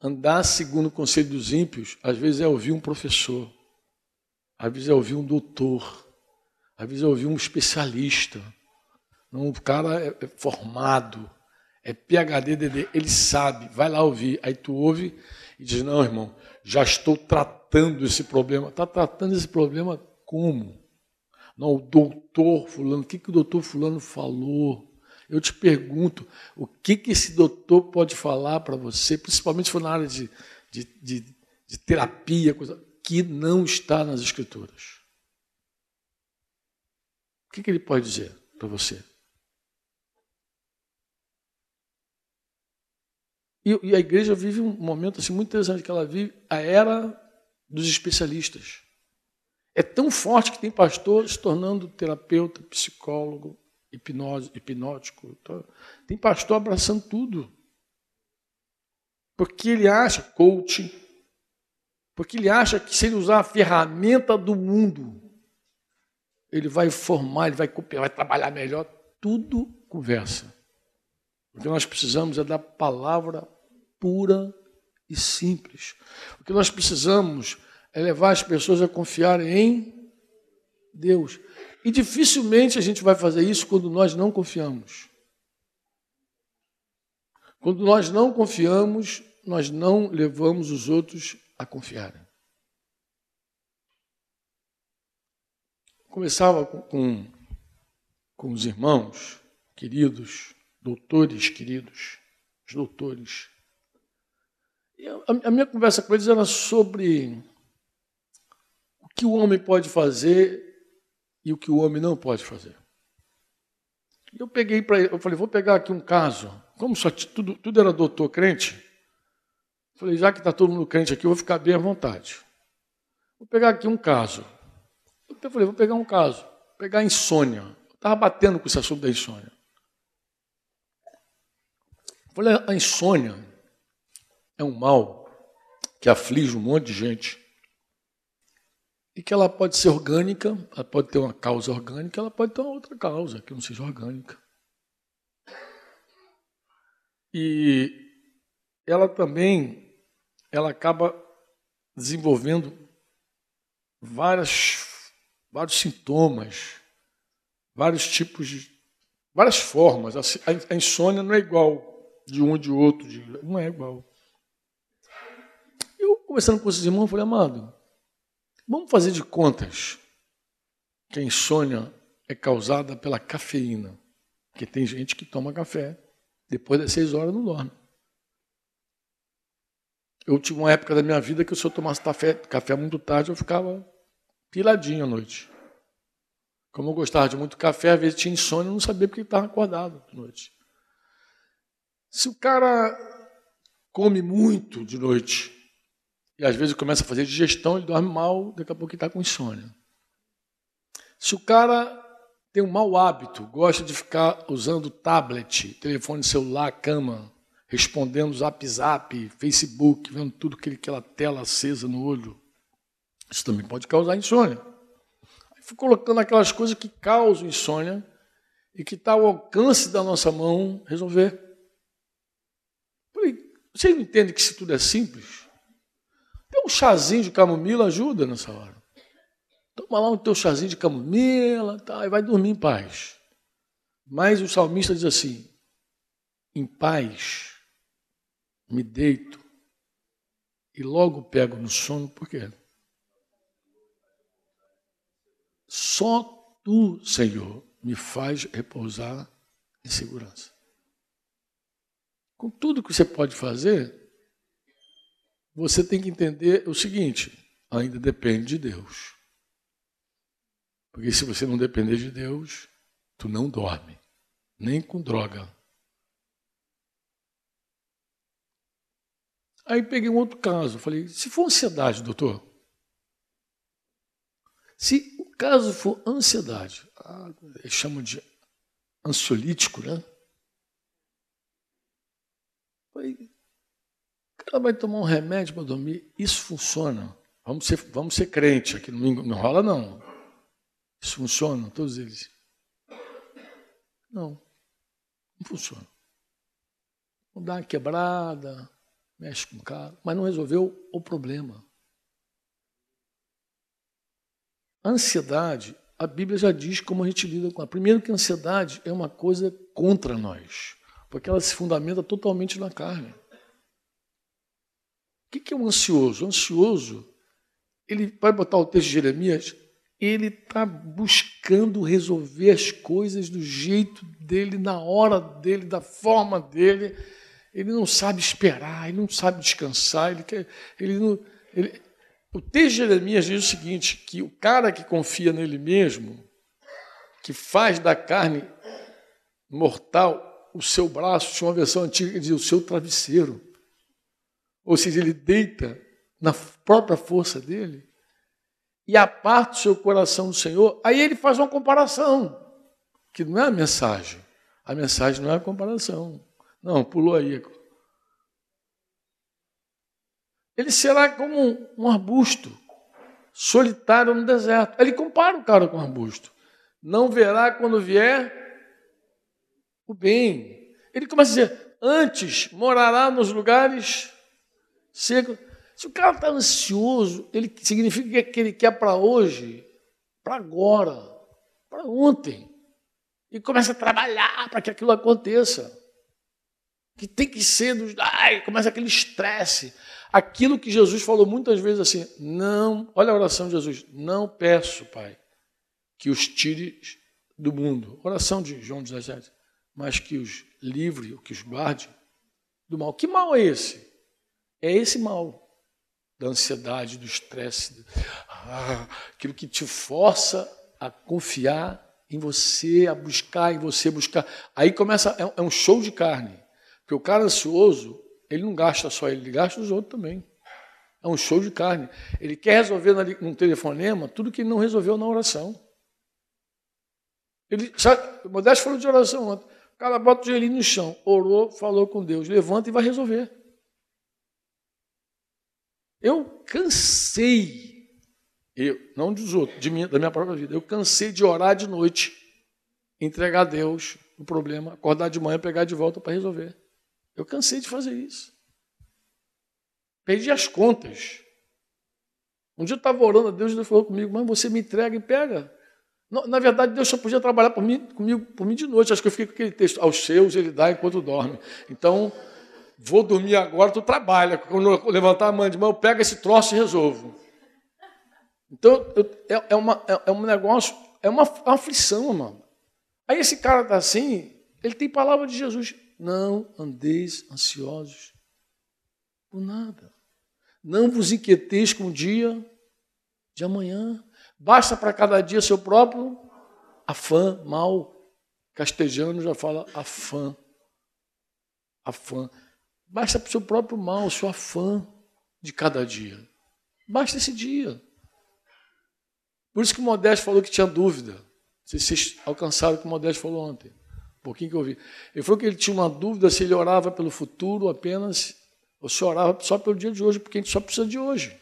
Andar segundo o conselho dos ímpios, às vezes é ouvir um professor, às vezes é ouvir um doutor, às vezes é ouvir um especialista. Não, o cara é, é formado, é PHD, DD, ele sabe, vai lá ouvir. Aí tu ouve e diz: Não, irmão, já estou tratando esse problema. Está tratando esse problema como? Não, o doutor Fulano, o que, que o doutor Fulano falou? Eu te pergunto, o que, que esse doutor pode falar para você, principalmente se for na área de, de, de, de terapia, coisa, que não está nas Escrituras? O que, que ele pode dizer para você? E, e, a igreja vive um momento assim, muito interessante, que ela vive a era dos especialistas. É tão forte que tem pastor se tornando terapeuta, psicólogo, hipnose, hipnótico. Tem pastor abraçando tudo. Porque ele acha, coach, porque ele acha que se ele usar a ferramenta do mundo, ele vai formar, ele vai vai trabalhar melhor. Tudo conversa. O que nós precisamos é da palavra pura e simples. O que nós precisamos é levar as pessoas a confiarem em Deus. E dificilmente a gente vai fazer isso quando nós não confiamos. Quando nós não confiamos, nós não levamos os outros a confiarem. Começava com, com, com os irmãos queridos, doutores queridos, os doutores. A, a minha conversa com eles era sobre o que o homem pode fazer e o que o homem não pode fazer. Eu peguei para eu falei, vou pegar aqui um caso. Como só tudo, tudo era doutor crente, falei, já que está todo mundo crente aqui, eu vou ficar bem à vontade. Vou pegar aqui um caso. Eu falei, vou pegar um caso, vou pegar a insônia. Eu estava batendo com esse assunto da insônia. Eu falei, a insônia é um mal que aflige um monte de gente e que ela pode ser orgânica, ela pode ter uma causa orgânica, ela pode ter uma outra causa que não seja orgânica. E ela também, ela acaba desenvolvendo várias, vários sintomas, vários tipos de, várias formas. A, insônia não é igual de um de outro, não é igual. Eu conversando com esses irmãos, falei, amado, Vamos fazer de contas que a insônia é causada pela cafeína. Porque tem gente que toma café, depois das seis horas não dorme. Eu tive uma época da minha vida que se eu tomasse café, café muito tarde, eu ficava piradinho à noite. Como eu gostava de muito café, às vezes tinha insônia, eu não sabia porque estava acordado de noite. Se o cara come muito de noite, e às vezes começa a fazer digestão, ele dorme mal, daqui a pouco está com insônia. Se o cara tem um mau hábito, gosta de ficar usando tablet, telefone celular, cama, respondendo zap zap, Facebook, vendo tudo aquela tela acesa no olho, isso também pode causar insônia. Aí fui colocando aquelas coisas que causam insônia e que está ao alcance da nossa mão resolver. Vocês não entendem que isso tudo é simples? Um chazinho de camomila ajuda nessa hora. Toma lá um teu chazinho de camomila tá, e vai dormir em paz. Mas o salmista diz assim: em paz me deito e logo pego no sono, por quê? Só tu, Senhor, me faz repousar em segurança. Com tudo que você pode fazer, você tem que entender o seguinte: ainda depende de Deus. Porque se você não depender de Deus, tu não dorme, nem com droga. Aí peguei um outro caso, falei: se for ansiedade, doutor, se o caso for ansiedade, ah, eles chamam de ansiolítico, né? Ela vai tomar um remédio para dormir. Isso funciona. Vamos ser, vamos ser crente aqui, não, não rola não. Isso funciona, todos eles. Não, não funciona. Vamos dar uma quebrada, mexe com o cara, mas não resolveu o problema. A ansiedade, a Bíblia já diz como a gente lida com ela. Primeiro que a ansiedade é uma coisa contra nós, porque ela se fundamenta totalmente na carne. O que é um ansioso? O ansioso, ele vai botar o texto de Jeremias, ele está buscando resolver as coisas do jeito dele, na hora dele, da forma dele. Ele não sabe esperar, ele não sabe descansar, ele quer, ele não, ele, o texto de Jeremias diz o seguinte: que o cara que confia nele mesmo, que faz da carne mortal o seu braço, tinha uma versão antiga que dizia o seu travesseiro. Ou seja, ele deita na própria força dele e aparta o seu coração do Senhor, aí ele faz uma comparação, que não é a mensagem. A mensagem não é a comparação. Não, pulou aí. Ele será como um, arbusto solitário no deserto. Ele compara o cara com um arbusto. Não verá quando vier o bem. Ele começa a dizer: antes morará nos lugares secos se o cara está ansioso, ele significa que ele quer para hoje, para agora, para ontem. E começa a trabalhar para que aquilo aconteça. Que tem que ser dos. Ai, começa aquele estresse. Aquilo que Jesus falou muitas vezes assim: não, olha a oração de Jesus, não peço, Pai, que os tire do mundo. Oração de João 17, mas que os livre, que os guarde do mal. Que mal é esse? É esse mal da ansiedade, do estresse, ah, aquilo que te força a confiar em você, a buscar em você, buscar. Aí começa, é, é um show de carne. Porque o cara ansioso, ele não gasta só ele, ele gasta os outros também. É um show de carne. Ele quer resolver num telefonema tudo que ele não resolveu na oração. Ele, sabe, o Modesto falou de oração ontem. O cara bota o joelhinho no chão, orou, falou com Deus, levanta e vai resolver. Eu cansei, eu, não dos outros, de minha, da minha própria vida, eu cansei de orar de noite, entregar a Deus o problema, acordar de manhã, pegar de volta para resolver. Eu cansei de fazer isso. Perdi as contas. Um dia eu estava orando a Deus e Deus falou comigo, mas você me entrega e pega. Na verdade, Deus só podia trabalhar por mim, comigo por mim de noite. Acho que eu fiquei com aquele texto, aos seus ele dá enquanto dorme. Então, vou dormir agora, tu trabalha. Quando eu levantar a mão de mão, eu pego esse troço e resolvo. Então, eu, é, é, uma, é, é, um negócio, é uma, é uma aflição, mano. Aí esse cara está assim, ele tem palavra de Jesus. Não andeis ansiosos por nada. Não vos inquieteis com o dia de amanhã. Basta para cada dia seu próprio afã, mal. Castejano já fala afã. Afã. Basta para o seu próprio mal, sua afã de cada dia. Basta esse dia. Por isso que o Modesto falou que tinha dúvida. Se vocês alcançaram o que o Modesto falou ontem. Um pouquinho que eu vi. Ele falou que ele tinha uma dúvida se ele orava pelo futuro apenas, ou se orava só pelo dia de hoje, porque a gente só precisa de hoje.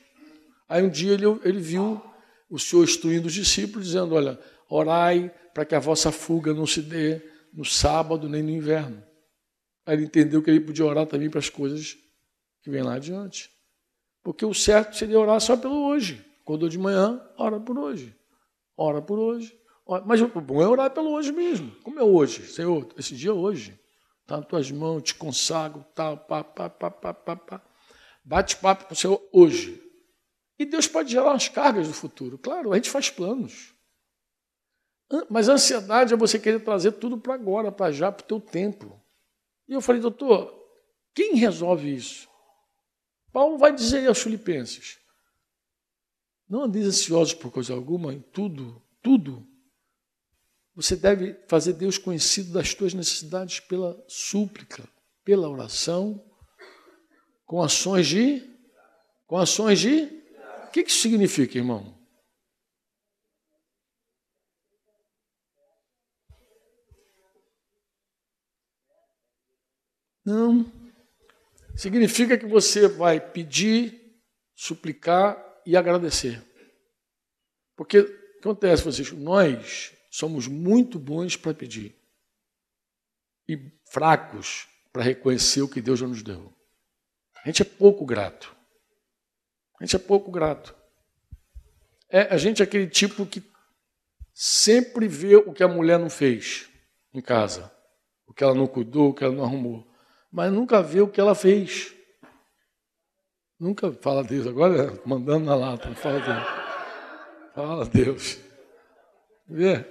Aí um dia ele, ele viu o Senhor instruindo os discípulos, dizendo: Olha, orai para que a vossa fuga não se dê no sábado nem no inverno. Aí ele entendeu que ele podia orar também para as coisas que vêm lá adiante. Porque o certo seria orar só pelo hoje. Acordou de manhã, ora por hoje. Ora por hoje. Ora. Mas o bom é orar pelo hoje mesmo. Como é hoje? Senhor, esse dia é hoje. Está nas tuas mãos, te consagro, tal, pá, pá, pá, pá, pá, pá. Bate papo com o Senhor hoje. E Deus pode gerar as cargas do futuro. Claro, a gente faz planos. Mas a ansiedade é você querer trazer tudo para agora, para já, para o teu tempo. E eu falei, doutor, quem resolve isso? Paulo vai dizer aos filipenses: não andeis ansiosos por coisa alguma, em tudo, tudo. Você deve fazer Deus conhecido das tuas necessidades pela súplica, pela oração, com ações de. Com ações de. O que isso significa, irmão? Não. Significa que você vai pedir, suplicar e agradecer. Porque acontece, vocês? Nós somos muito bons para pedir e fracos para reconhecer o que Deus já nos deu. A gente é pouco grato. A gente é pouco grato. É, a gente é aquele tipo que sempre vê o que a mulher não fez em casa, o que ela não cuidou, o que ela não arrumou mas nunca vê o que ela fez. Nunca fala Deus, agora mandando na lata, fala Deus. Fala Deus. Vê?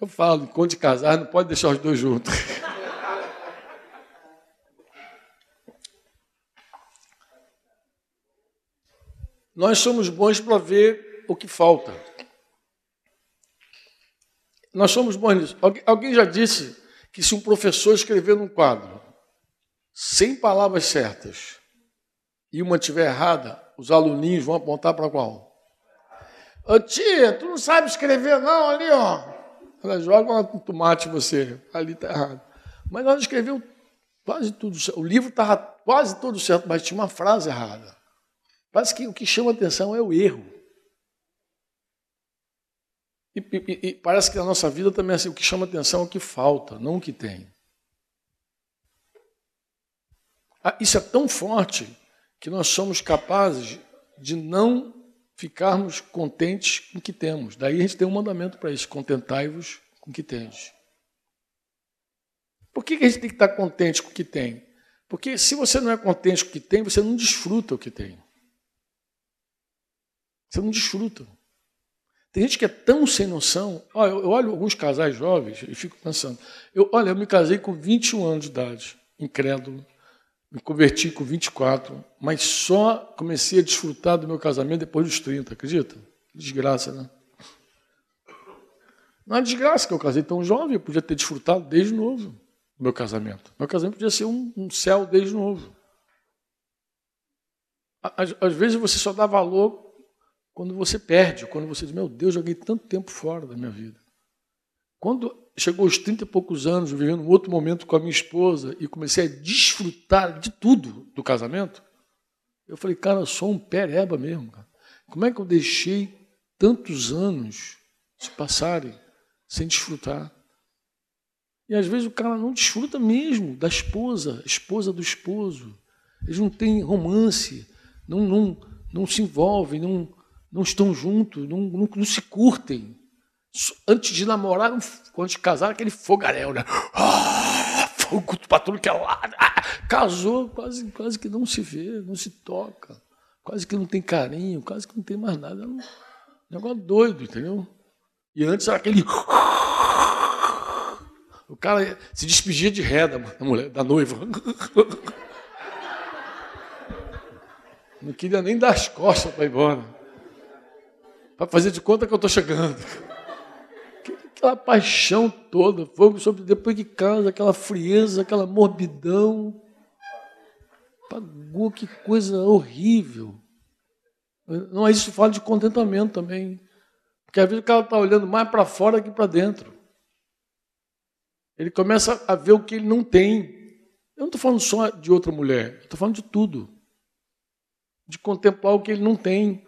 Eu falo, enquanto de casar, não pode deixar os dois juntos. Nós somos bons para ver o que falta. Nós somos bons nisso. Alguém já disse que se um professor escrever num quadro sem palavras certas e uma estiver errada, os aluninhos vão apontar para qual? Ô tia, tu não sabe escrever não ali, ó. Ela joga um tomate você, ali está errado. Mas ela escreveu quase tudo certo. O livro estava quase todo certo, mas tinha uma frase errada. Parece que o que chama atenção é o erro. E, e, e, parece que na nossa vida também é assim, o que chama atenção é o que falta, não o que tem. Ah, isso é tão forte que nós somos capazes de não ficarmos contentes com o que temos. Daí a gente tem um mandamento para isso: contentai-vos com o que tens. Por que a gente tem que estar contente com o que tem? Porque se você não é contente com o que tem, você não desfruta o que tem. Você não desfruta. Tem gente que é tão sem noção. Olha, eu olho alguns casais jovens e fico pensando. Eu, olha, eu me casei com 21 anos de idade, incrédulo. Me converti com 24, mas só comecei a desfrutar do meu casamento depois dos 30, acredita? Desgraça, né? Não é desgraça que eu casei tão jovem, eu podia ter desfrutado desde novo do meu casamento. Meu casamento podia ser um, um céu desde novo. Às, às vezes você só dá valor quando você perde, quando você diz, meu Deus, joguei tanto tempo fora da minha vida. Quando chegou aos 30 e poucos anos, vivendo um outro momento com a minha esposa e comecei a desfrutar de tudo do casamento, eu falei, cara, eu sou um pereba mesmo. Cara. Como é que eu deixei tantos anos se passarem sem desfrutar? E às vezes o cara não desfruta mesmo da esposa, esposa do esposo. Eles não têm romance, não, não, não se envolvem, não, não estão juntos, não, não, não se curtem. Antes de namorar, antes de casar, aquele fogaréu, né? Ah, fogo para tudo que é lado. Ah, casou, quase, quase que não se vê, não se toca, quase que não tem carinho, quase que não tem mais nada. É um negócio doido, entendeu? E antes era aquele. O cara se despedia de ré da mulher, da noiva. Não queria nem dar as costas para ir embora para fazer de conta que eu estou chegando. Aquela paixão toda, fogo sobre depois de casa, aquela frieza, aquela morbidão. Pagou, que coisa horrível. Não é isso, fala de contentamento também. Porque às vezes o cara está olhando mais para fora que para dentro. Ele começa a ver o que ele não tem. Eu não estou falando só de outra mulher, estou falando de tudo. De contemplar o que ele não tem.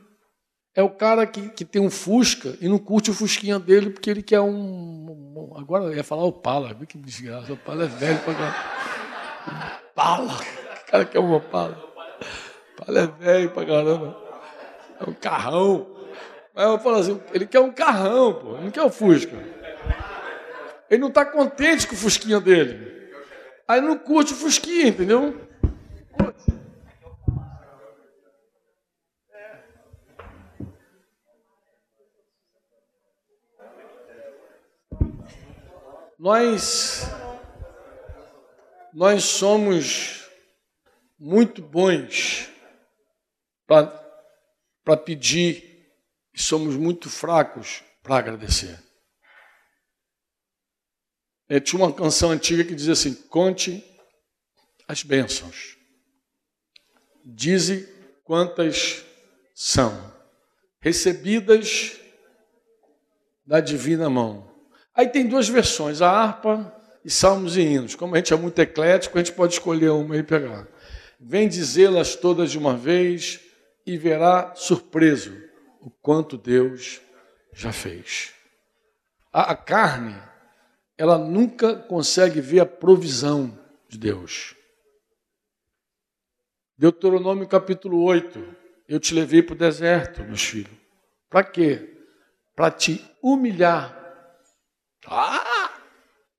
É o cara que, que tem um Fusca e não curte o Fusquinha dele porque ele quer um. agora eu ia falar o Pala, que desgraça, o Pala é velho pra caramba. Pala! O cara quer uma Pala. Pala é velho pra caramba. É um carrão. Aí eu falo assim, ele quer um carrão, pô, ele não quer o Fusca. Ele não está contente com o Fusquinha dele. Aí não curte o Fusquinha, entendeu? Nós, nós somos muito bons para pedir e somos muito fracos para agradecer. É, tinha uma canção antiga que dizia assim: conte as bênçãos, dize quantas são recebidas da divina mão Aí tem duas versões, a harpa e salmos e hinos. Como a gente é muito eclético, a gente pode escolher uma e pegar. Vem dizê-las todas de uma vez e verá surpreso o quanto Deus já fez. A, a carne, ela nunca consegue ver a provisão de Deus. Deuteronômio capítulo 8. Eu te levei para o deserto, meus filhos. Para quê? Para te humilhar ah!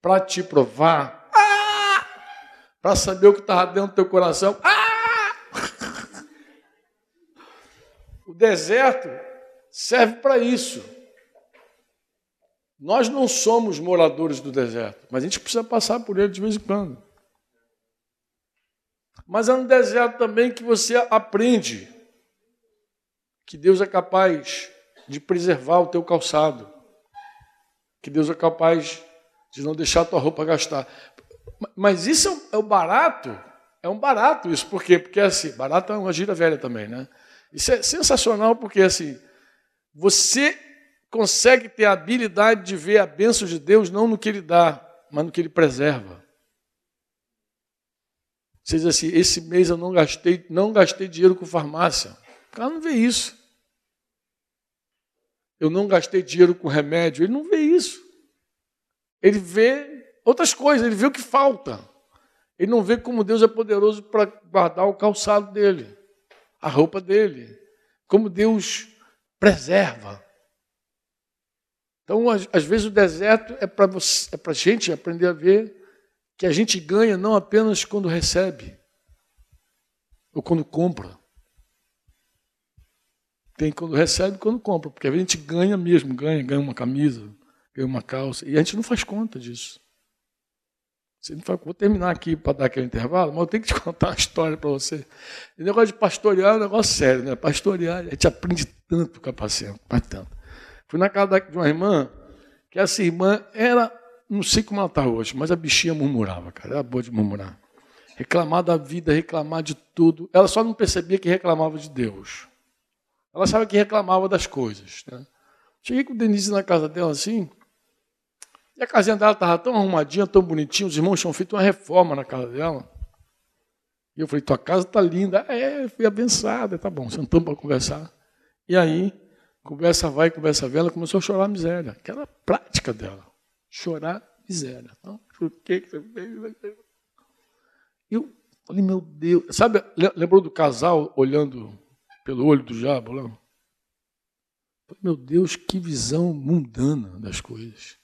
Para te provar. Ah! Para saber o que estava dentro do teu coração. Ah! O deserto serve para isso. Nós não somos moradores do deserto, mas a gente precisa passar por ele de vez em quando. Mas é no deserto também que você aprende que Deus é capaz de preservar o teu calçado, que Deus é capaz de não deixar a tua roupa gastar. Mas isso é o barato, é um barato isso, por quê? Porque assim, barato é uma gira velha também, né? Isso é sensacional porque assim, você consegue ter a habilidade de ver a bênção de Deus não no que Ele dá, mas no que Ele preserva. Você diz assim, esse mês eu não gastei, não gastei dinheiro com farmácia. O cara não vê isso. Eu não gastei dinheiro com remédio. Ele não vê isso. Ele vê outras coisas, ele vê o que falta. Ele não vê como Deus é poderoso para guardar o calçado dele, a roupa dele, como Deus preserva. Então, às, vezes, o deserto é para é a gente aprender a ver que a gente ganha não apenas quando recebe ou quando compra. Tem quando recebe e quando compra, porque a gente ganha mesmo, ganha, ganha uma camisa, ganha uma calça, e a gente não faz conta disso. Você não faz, vou terminar aqui para dar aquele intervalo, mas eu tenho que te contar uma história para você. O negócio de pastorear é um negócio sério, né? Pastorear, a gente aprende tanto com a paciente, tanto. Fui na casa de uma irmã, que essa irmã era, não sei como ela está hoje, mas a bichinha murmurava, cara, era boa de murmurar. Reclamar da vida, reclamar de tudo. Ela só não percebia que reclamava de Deus. Ela sabia que reclamava das coisas. Né? Cheguei com Denise na casa dela assim, e a casinha dela estava tão arrumadinha, tão bonitinha, os irmãos tinham feito uma reforma na casa dela. E eu falei, tua casa está linda. É, fui abençoada, tá bom, sentamos para conversar. E aí, Conversa vai, conversa vem, ela começou a chorar miséria. Aquela prática dela. Chorar miséria. Então, por que você fez? Eu falei, meu Deus. Sabe, lembrou do casal olhando pelo olho do diabo lá? Meu Deus, que visão mundana das coisas.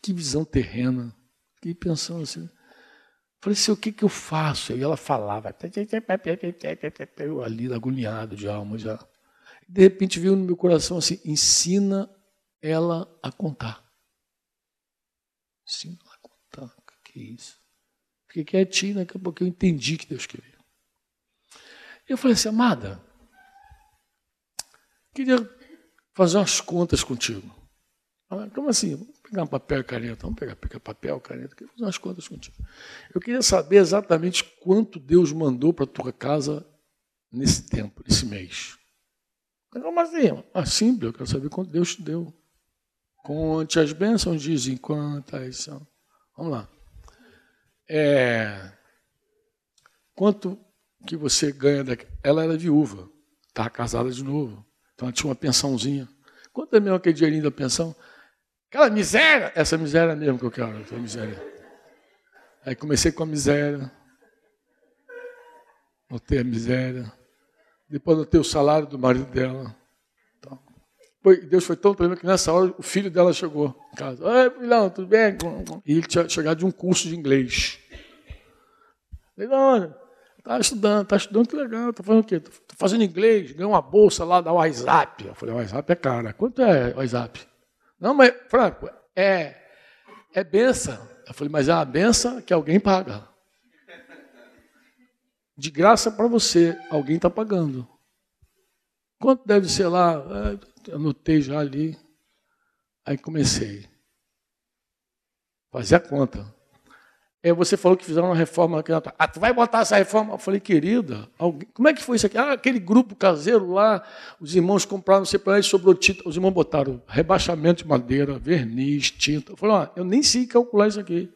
Que visão terrena. Fiquei pensando assim. Falei assim, o que, que eu faço? E ela falava. Eu ali, agoniado de alma já. De repente veio no meu coração assim: ensina ela a contar. Ensina ela a contar. O que é isso? Fiquei quietinho, daqui a pouco eu entendi que Deus queria. Eu falei assim, amada, queria fazer umas contas contigo. Como assim? Vamos pegar um papel e caneta. Vamos pegar, pegar papel, caneta, queria fazer umas contas contigo. Eu queria saber exatamente quanto Deus mandou para a tua casa nesse tempo, nesse mês. Como assim? Ah, simples, eu quero saber quanto Deus te deu. Conte as bênçãos, dizem quantas são. Vamos lá. É, quanto que você ganha daqui? Ela era viúva, estava casada de novo. Então ela tinha uma pensãozinha. Quanto é mesmo aquele dinheirinho da pensão? Aquela miséria, essa miséria mesmo que eu quero, essa miséria. Aí comecei com a miséria. Notei a miséria. Depois notei o salário do marido dela. Então, Deus foi tão tremendo que nessa hora o filho dela chegou em casa. Oi, filhão, tudo bem? E ele tinha chegado de um curso de inglês. Falei, olha, está estudando, está estudando, que legal. Está fazendo o quê? Estou fazendo inglês, ganhou uma bolsa lá da WhatsApp. Eu falei, WhatsApp é cara. Quanto é WhatsApp? Não, mas, Franco, é, é benção. Eu falei, mas é uma benção que alguém paga de graça para você, alguém está pagando. Quanto deve ser lá? É, anotei já ali. Aí comecei. Fazer a conta. Aí você falou que fizeram uma reforma aqui. Ah, tu vai botar essa reforma? Eu falei, querida, alguém... como é que foi isso aqui? Ah, aquele grupo caseiro lá, os irmãos compraram, não sei para sobrou tinta. Os irmãos botaram rebaixamento de madeira, verniz, tinta. Eu falei, ah, eu nem sei calcular isso aqui.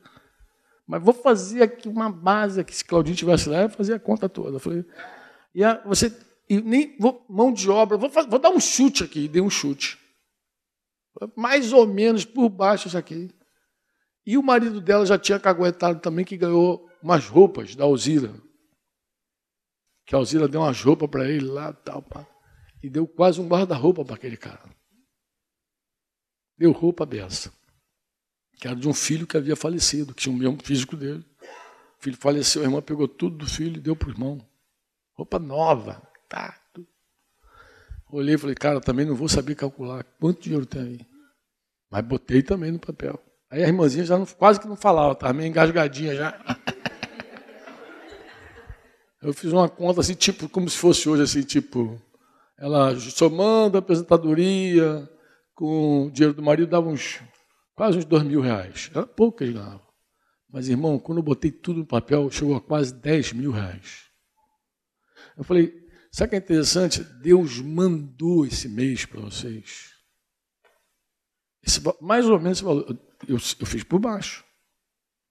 Mas vou fazer aqui uma base aqui. Se Claudinho tivesse lá, eu fazer a conta toda. Eu falei, e a, você, e nem vou, mão de obra, vou, vou dar um chute aqui, dei um chute. Mais ou menos por baixo isso aqui. E o marido dela já tinha caguetado também, que ganhou umas roupas da Alzira. Que a Alzira deu umas roupas para ele lá tal. Pá. E deu quase um guarda-roupa para aquele cara. Deu roupa dessa que era de um filho que havia falecido, que tinha o mesmo físico dele. O filho faleceu, a irmã pegou tudo do filho e deu para o irmão. Roupa nova, tá. Olhei e falei, cara, também não vou saber calcular quanto dinheiro tem aí. Mas botei também no papel. Aí a irmãzinha já não, quase que não falava, estava meio engasgadinha já. Eu fiz uma conta assim, tipo, como se fosse hoje, assim, tipo, ela somando a apresentadoria com o dinheiro do marido, dava uns quase uns dois mil reais. Era pouco que ele ganhava. Mas, irmão, quando eu botei tudo no papel, chegou a quase 10 mil reais. Eu falei, sabe o que é interessante? Deus mandou esse mês para vocês. Esse, mais ou menos esse valor. Eu, eu fiz por baixo.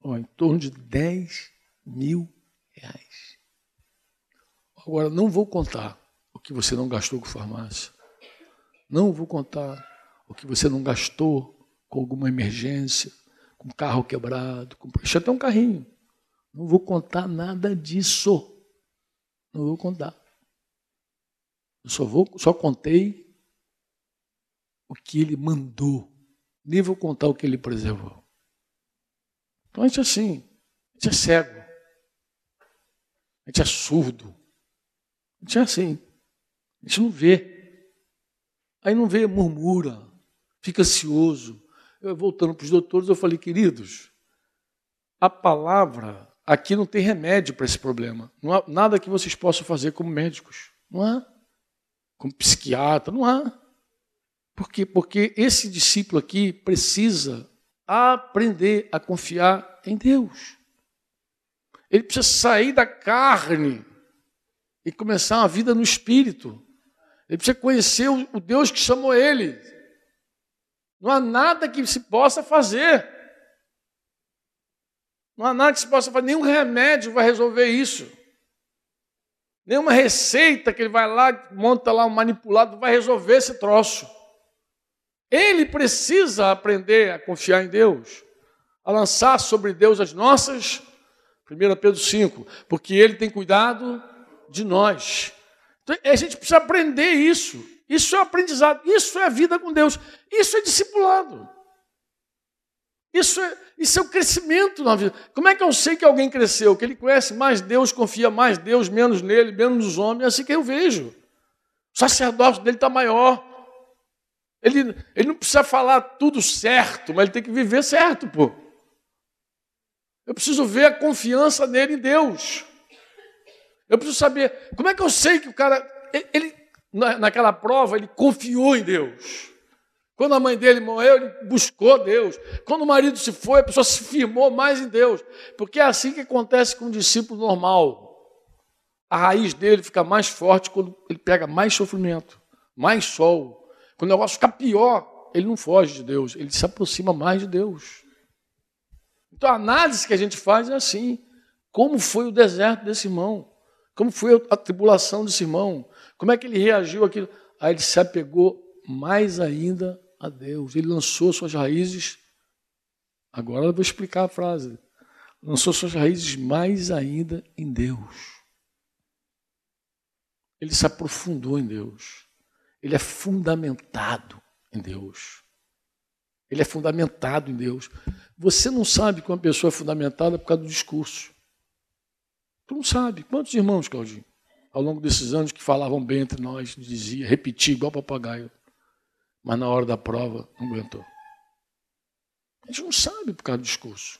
Ó, em torno de 10 mil reais. Agora, não vou contar o que você não gastou com farmácia. Não vou contar o que você não gastou com alguma emergência, com carro quebrado, com deixa até um carrinho. Não vou contar nada disso. Não vou contar. Eu só vou, só contei o que ele mandou. Vou contar o que ele preservou. Então a gente é assim, a gente é cego. A gente é surdo. A gente é assim. A gente não vê. Aí não vê, murmura, fica ansioso. Eu, voltando para os doutores, eu falei, queridos, a palavra aqui não tem remédio para esse problema. Não há nada que vocês possam fazer como médicos. Não há. Como psiquiatra, não há. Por quê? Porque esse discípulo aqui precisa aprender a confiar em Deus. Ele precisa sair da carne e começar uma vida no espírito. Ele precisa conhecer o Deus que chamou ele. Não há nada que se possa fazer. Não há nada que se possa fazer. Nenhum remédio vai resolver isso. Nenhuma receita que ele vai lá, monta lá um manipulado, vai resolver esse troço. Ele precisa aprender a confiar em Deus, a lançar sobre Deus as nossas, 1 Pedro 5, porque Ele tem cuidado de nós. Então, a gente precisa aprender isso. Isso é aprendizado, isso é a vida com Deus, isso é discipulado. Isso é, isso é o crescimento na vida. Como é que eu sei que alguém cresceu? Que ele conhece mais Deus, confia mais Deus, menos nele, menos nos homens. É assim que eu vejo. O sacerdócio dele está maior. Ele, ele não precisa falar tudo certo, mas ele tem que viver certo, pô. Eu preciso ver a confiança nele em Deus. Eu preciso saber como é que eu sei que o cara, ele, naquela prova, ele confiou em Deus. Quando a mãe dele morreu, ele buscou Deus. Quando o marido se foi, a pessoa se firmou mais em Deus. Porque é assim que acontece com um discípulo normal. A raiz dele fica mais forte quando ele pega mais sofrimento, mais sol. Quando o negócio fica pior, ele não foge de Deus, ele se aproxima mais de Deus. Então a análise que a gente faz é assim: como foi o deserto desse irmão? Como foi a tribulação desse irmão? Como é que ele reagiu àquilo? Aí ele se apegou mais ainda a Deus. Ele lançou suas raízes. Agora eu vou explicar a frase. Lançou suas raízes mais ainda em Deus. Ele se aprofundou em Deus. Ele é fundamentado em Deus. Ele é fundamentado em Deus. Você não sabe que uma pessoa é fundamentada por causa do discurso. Tu não sabe. Quantos irmãos, Claudinho, ao longo desses anos que falavam bem entre nós, dizia, repetia igual papagaio, mas na hora da prova não aguentou. A gente não sabe por causa do discurso.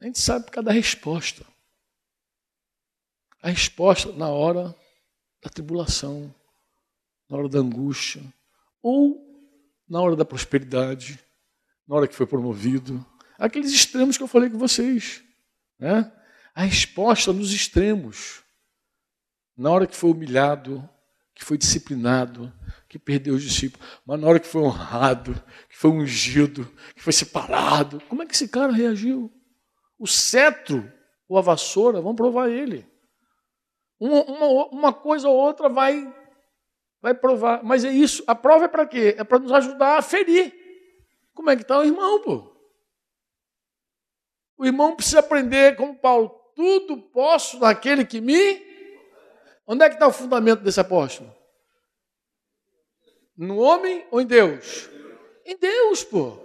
A gente sabe por causa da resposta. A resposta na hora da tribulação, na hora da angústia, ou na hora da prosperidade, na hora que foi promovido. Aqueles extremos que eu falei com vocês. Né? a resposta nos extremos. Na hora que foi humilhado, que foi disciplinado, que perdeu os discípulos, mas na hora que foi honrado, que foi ungido, que foi separado, como é que esse cara reagiu? O cetro ou a vassoura vão provar ele. Uma, uma, uma coisa ou outra vai, vai provar. Mas é isso. A prova é para quê? É para nos ajudar a ferir. Como é que está o irmão, pô? O irmão precisa aprender, como Paulo, tudo posso naquele que me. Onde é que está o fundamento desse apóstolo? No homem ou em Deus? Em Deus, pô.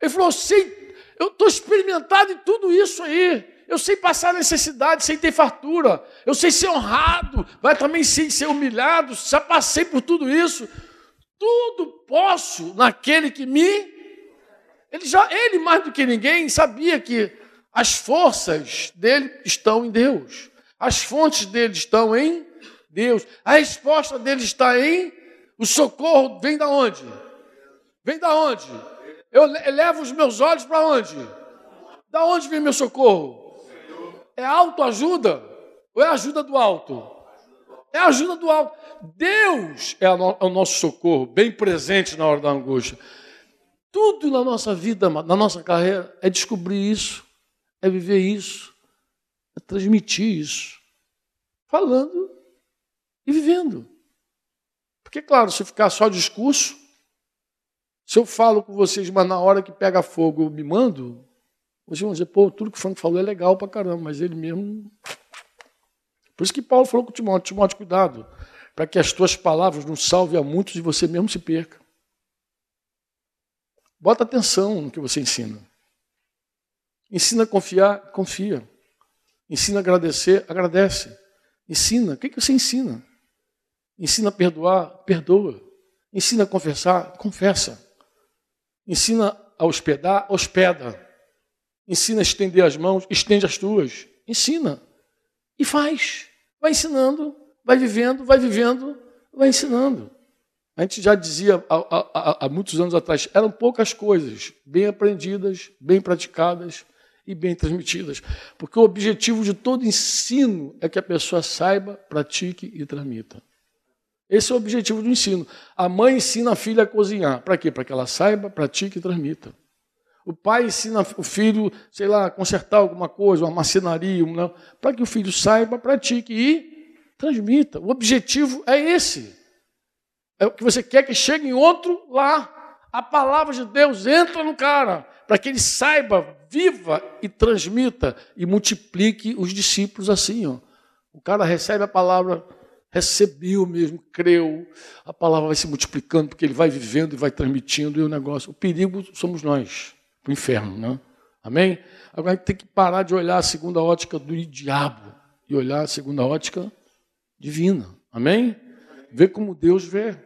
Ele falou: sei, eu estou experimentado em tudo isso aí. Eu sei passar necessidade sem ter fartura. Eu sei ser honrado, mas também sei ser humilhado. Já passei por tudo isso. Tudo posso naquele que me Ele já, ele mais do que ninguém sabia que as forças dele estão em Deus. As fontes dele estão em Deus. A resposta dele está em o socorro vem da onde? Vem da onde? Eu levo os meus olhos para onde? Da onde vem meu socorro? É autoajuda ou é ajuda do alto? É ajuda do alto. Deus é, é o nosso socorro, bem presente na hora da angústia. Tudo na nossa vida, na nossa carreira, é descobrir isso, é viver isso, é transmitir isso, falando e vivendo. Porque, claro, se ficar só discurso, se eu falo com vocês, mas na hora que pega fogo eu me mando, vocês vão dizer, pô, tudo que o Franco falou é legal pra caramba, mas ele mesmo. Por isso que Paulo falou com Timóteo: Timóteo, cuidado, para que as tuas palavras não salvem a muitos e você mesmo se perca. Bota atenção no que você ensina. Ensina a confiar, confia. Ensina a agradecer, agradece. Ensina. O que, que você ensina? Ensina a perdoar, perdoa. Ensina a confessar, confessa. Ensina a hospedar, hospeda. Ensina a estender as mãos, estende as tuas. Ensina. E faz. Vai ensinando, vai vivendo, vai vivendo, vai ensinando. A gente já dizia há, há, há, muitos anos atrás, eram poucas coisas bem aprendidas, bem praticadas e bem transmitidas. Porque o objetivo de todo ensino é que a pessoa saiba, pratique e transmita. Esse é o objetivo do ensino. A mãe ensina a filha a cozinhar. Para quê? Para que ela saiba, pratique e transmita. O pai ensina o filho, sei lá, consertar alguma coisa, uma marcenaria, para que o filho saiba, pratique e transmita. O objetivo é esse. É o que você quer que chegue em outro lá. A palavra de Deus entra no cara, para que ele saiba, viva e transmita e multiplique os discípulos assim. Ó. O cara recebe a palavra recebeu mesmo, creu, a palavra vai se multiplicando, porque ele vai vivendo e vai transmitindo, e o negócio. O perigo somos nós, o inferno, né? Amém? Agora a gente tem que parar de olhar a segunda ótica do diabo e olhar a segunda ótica divina. Amém? Ver como Deus vê.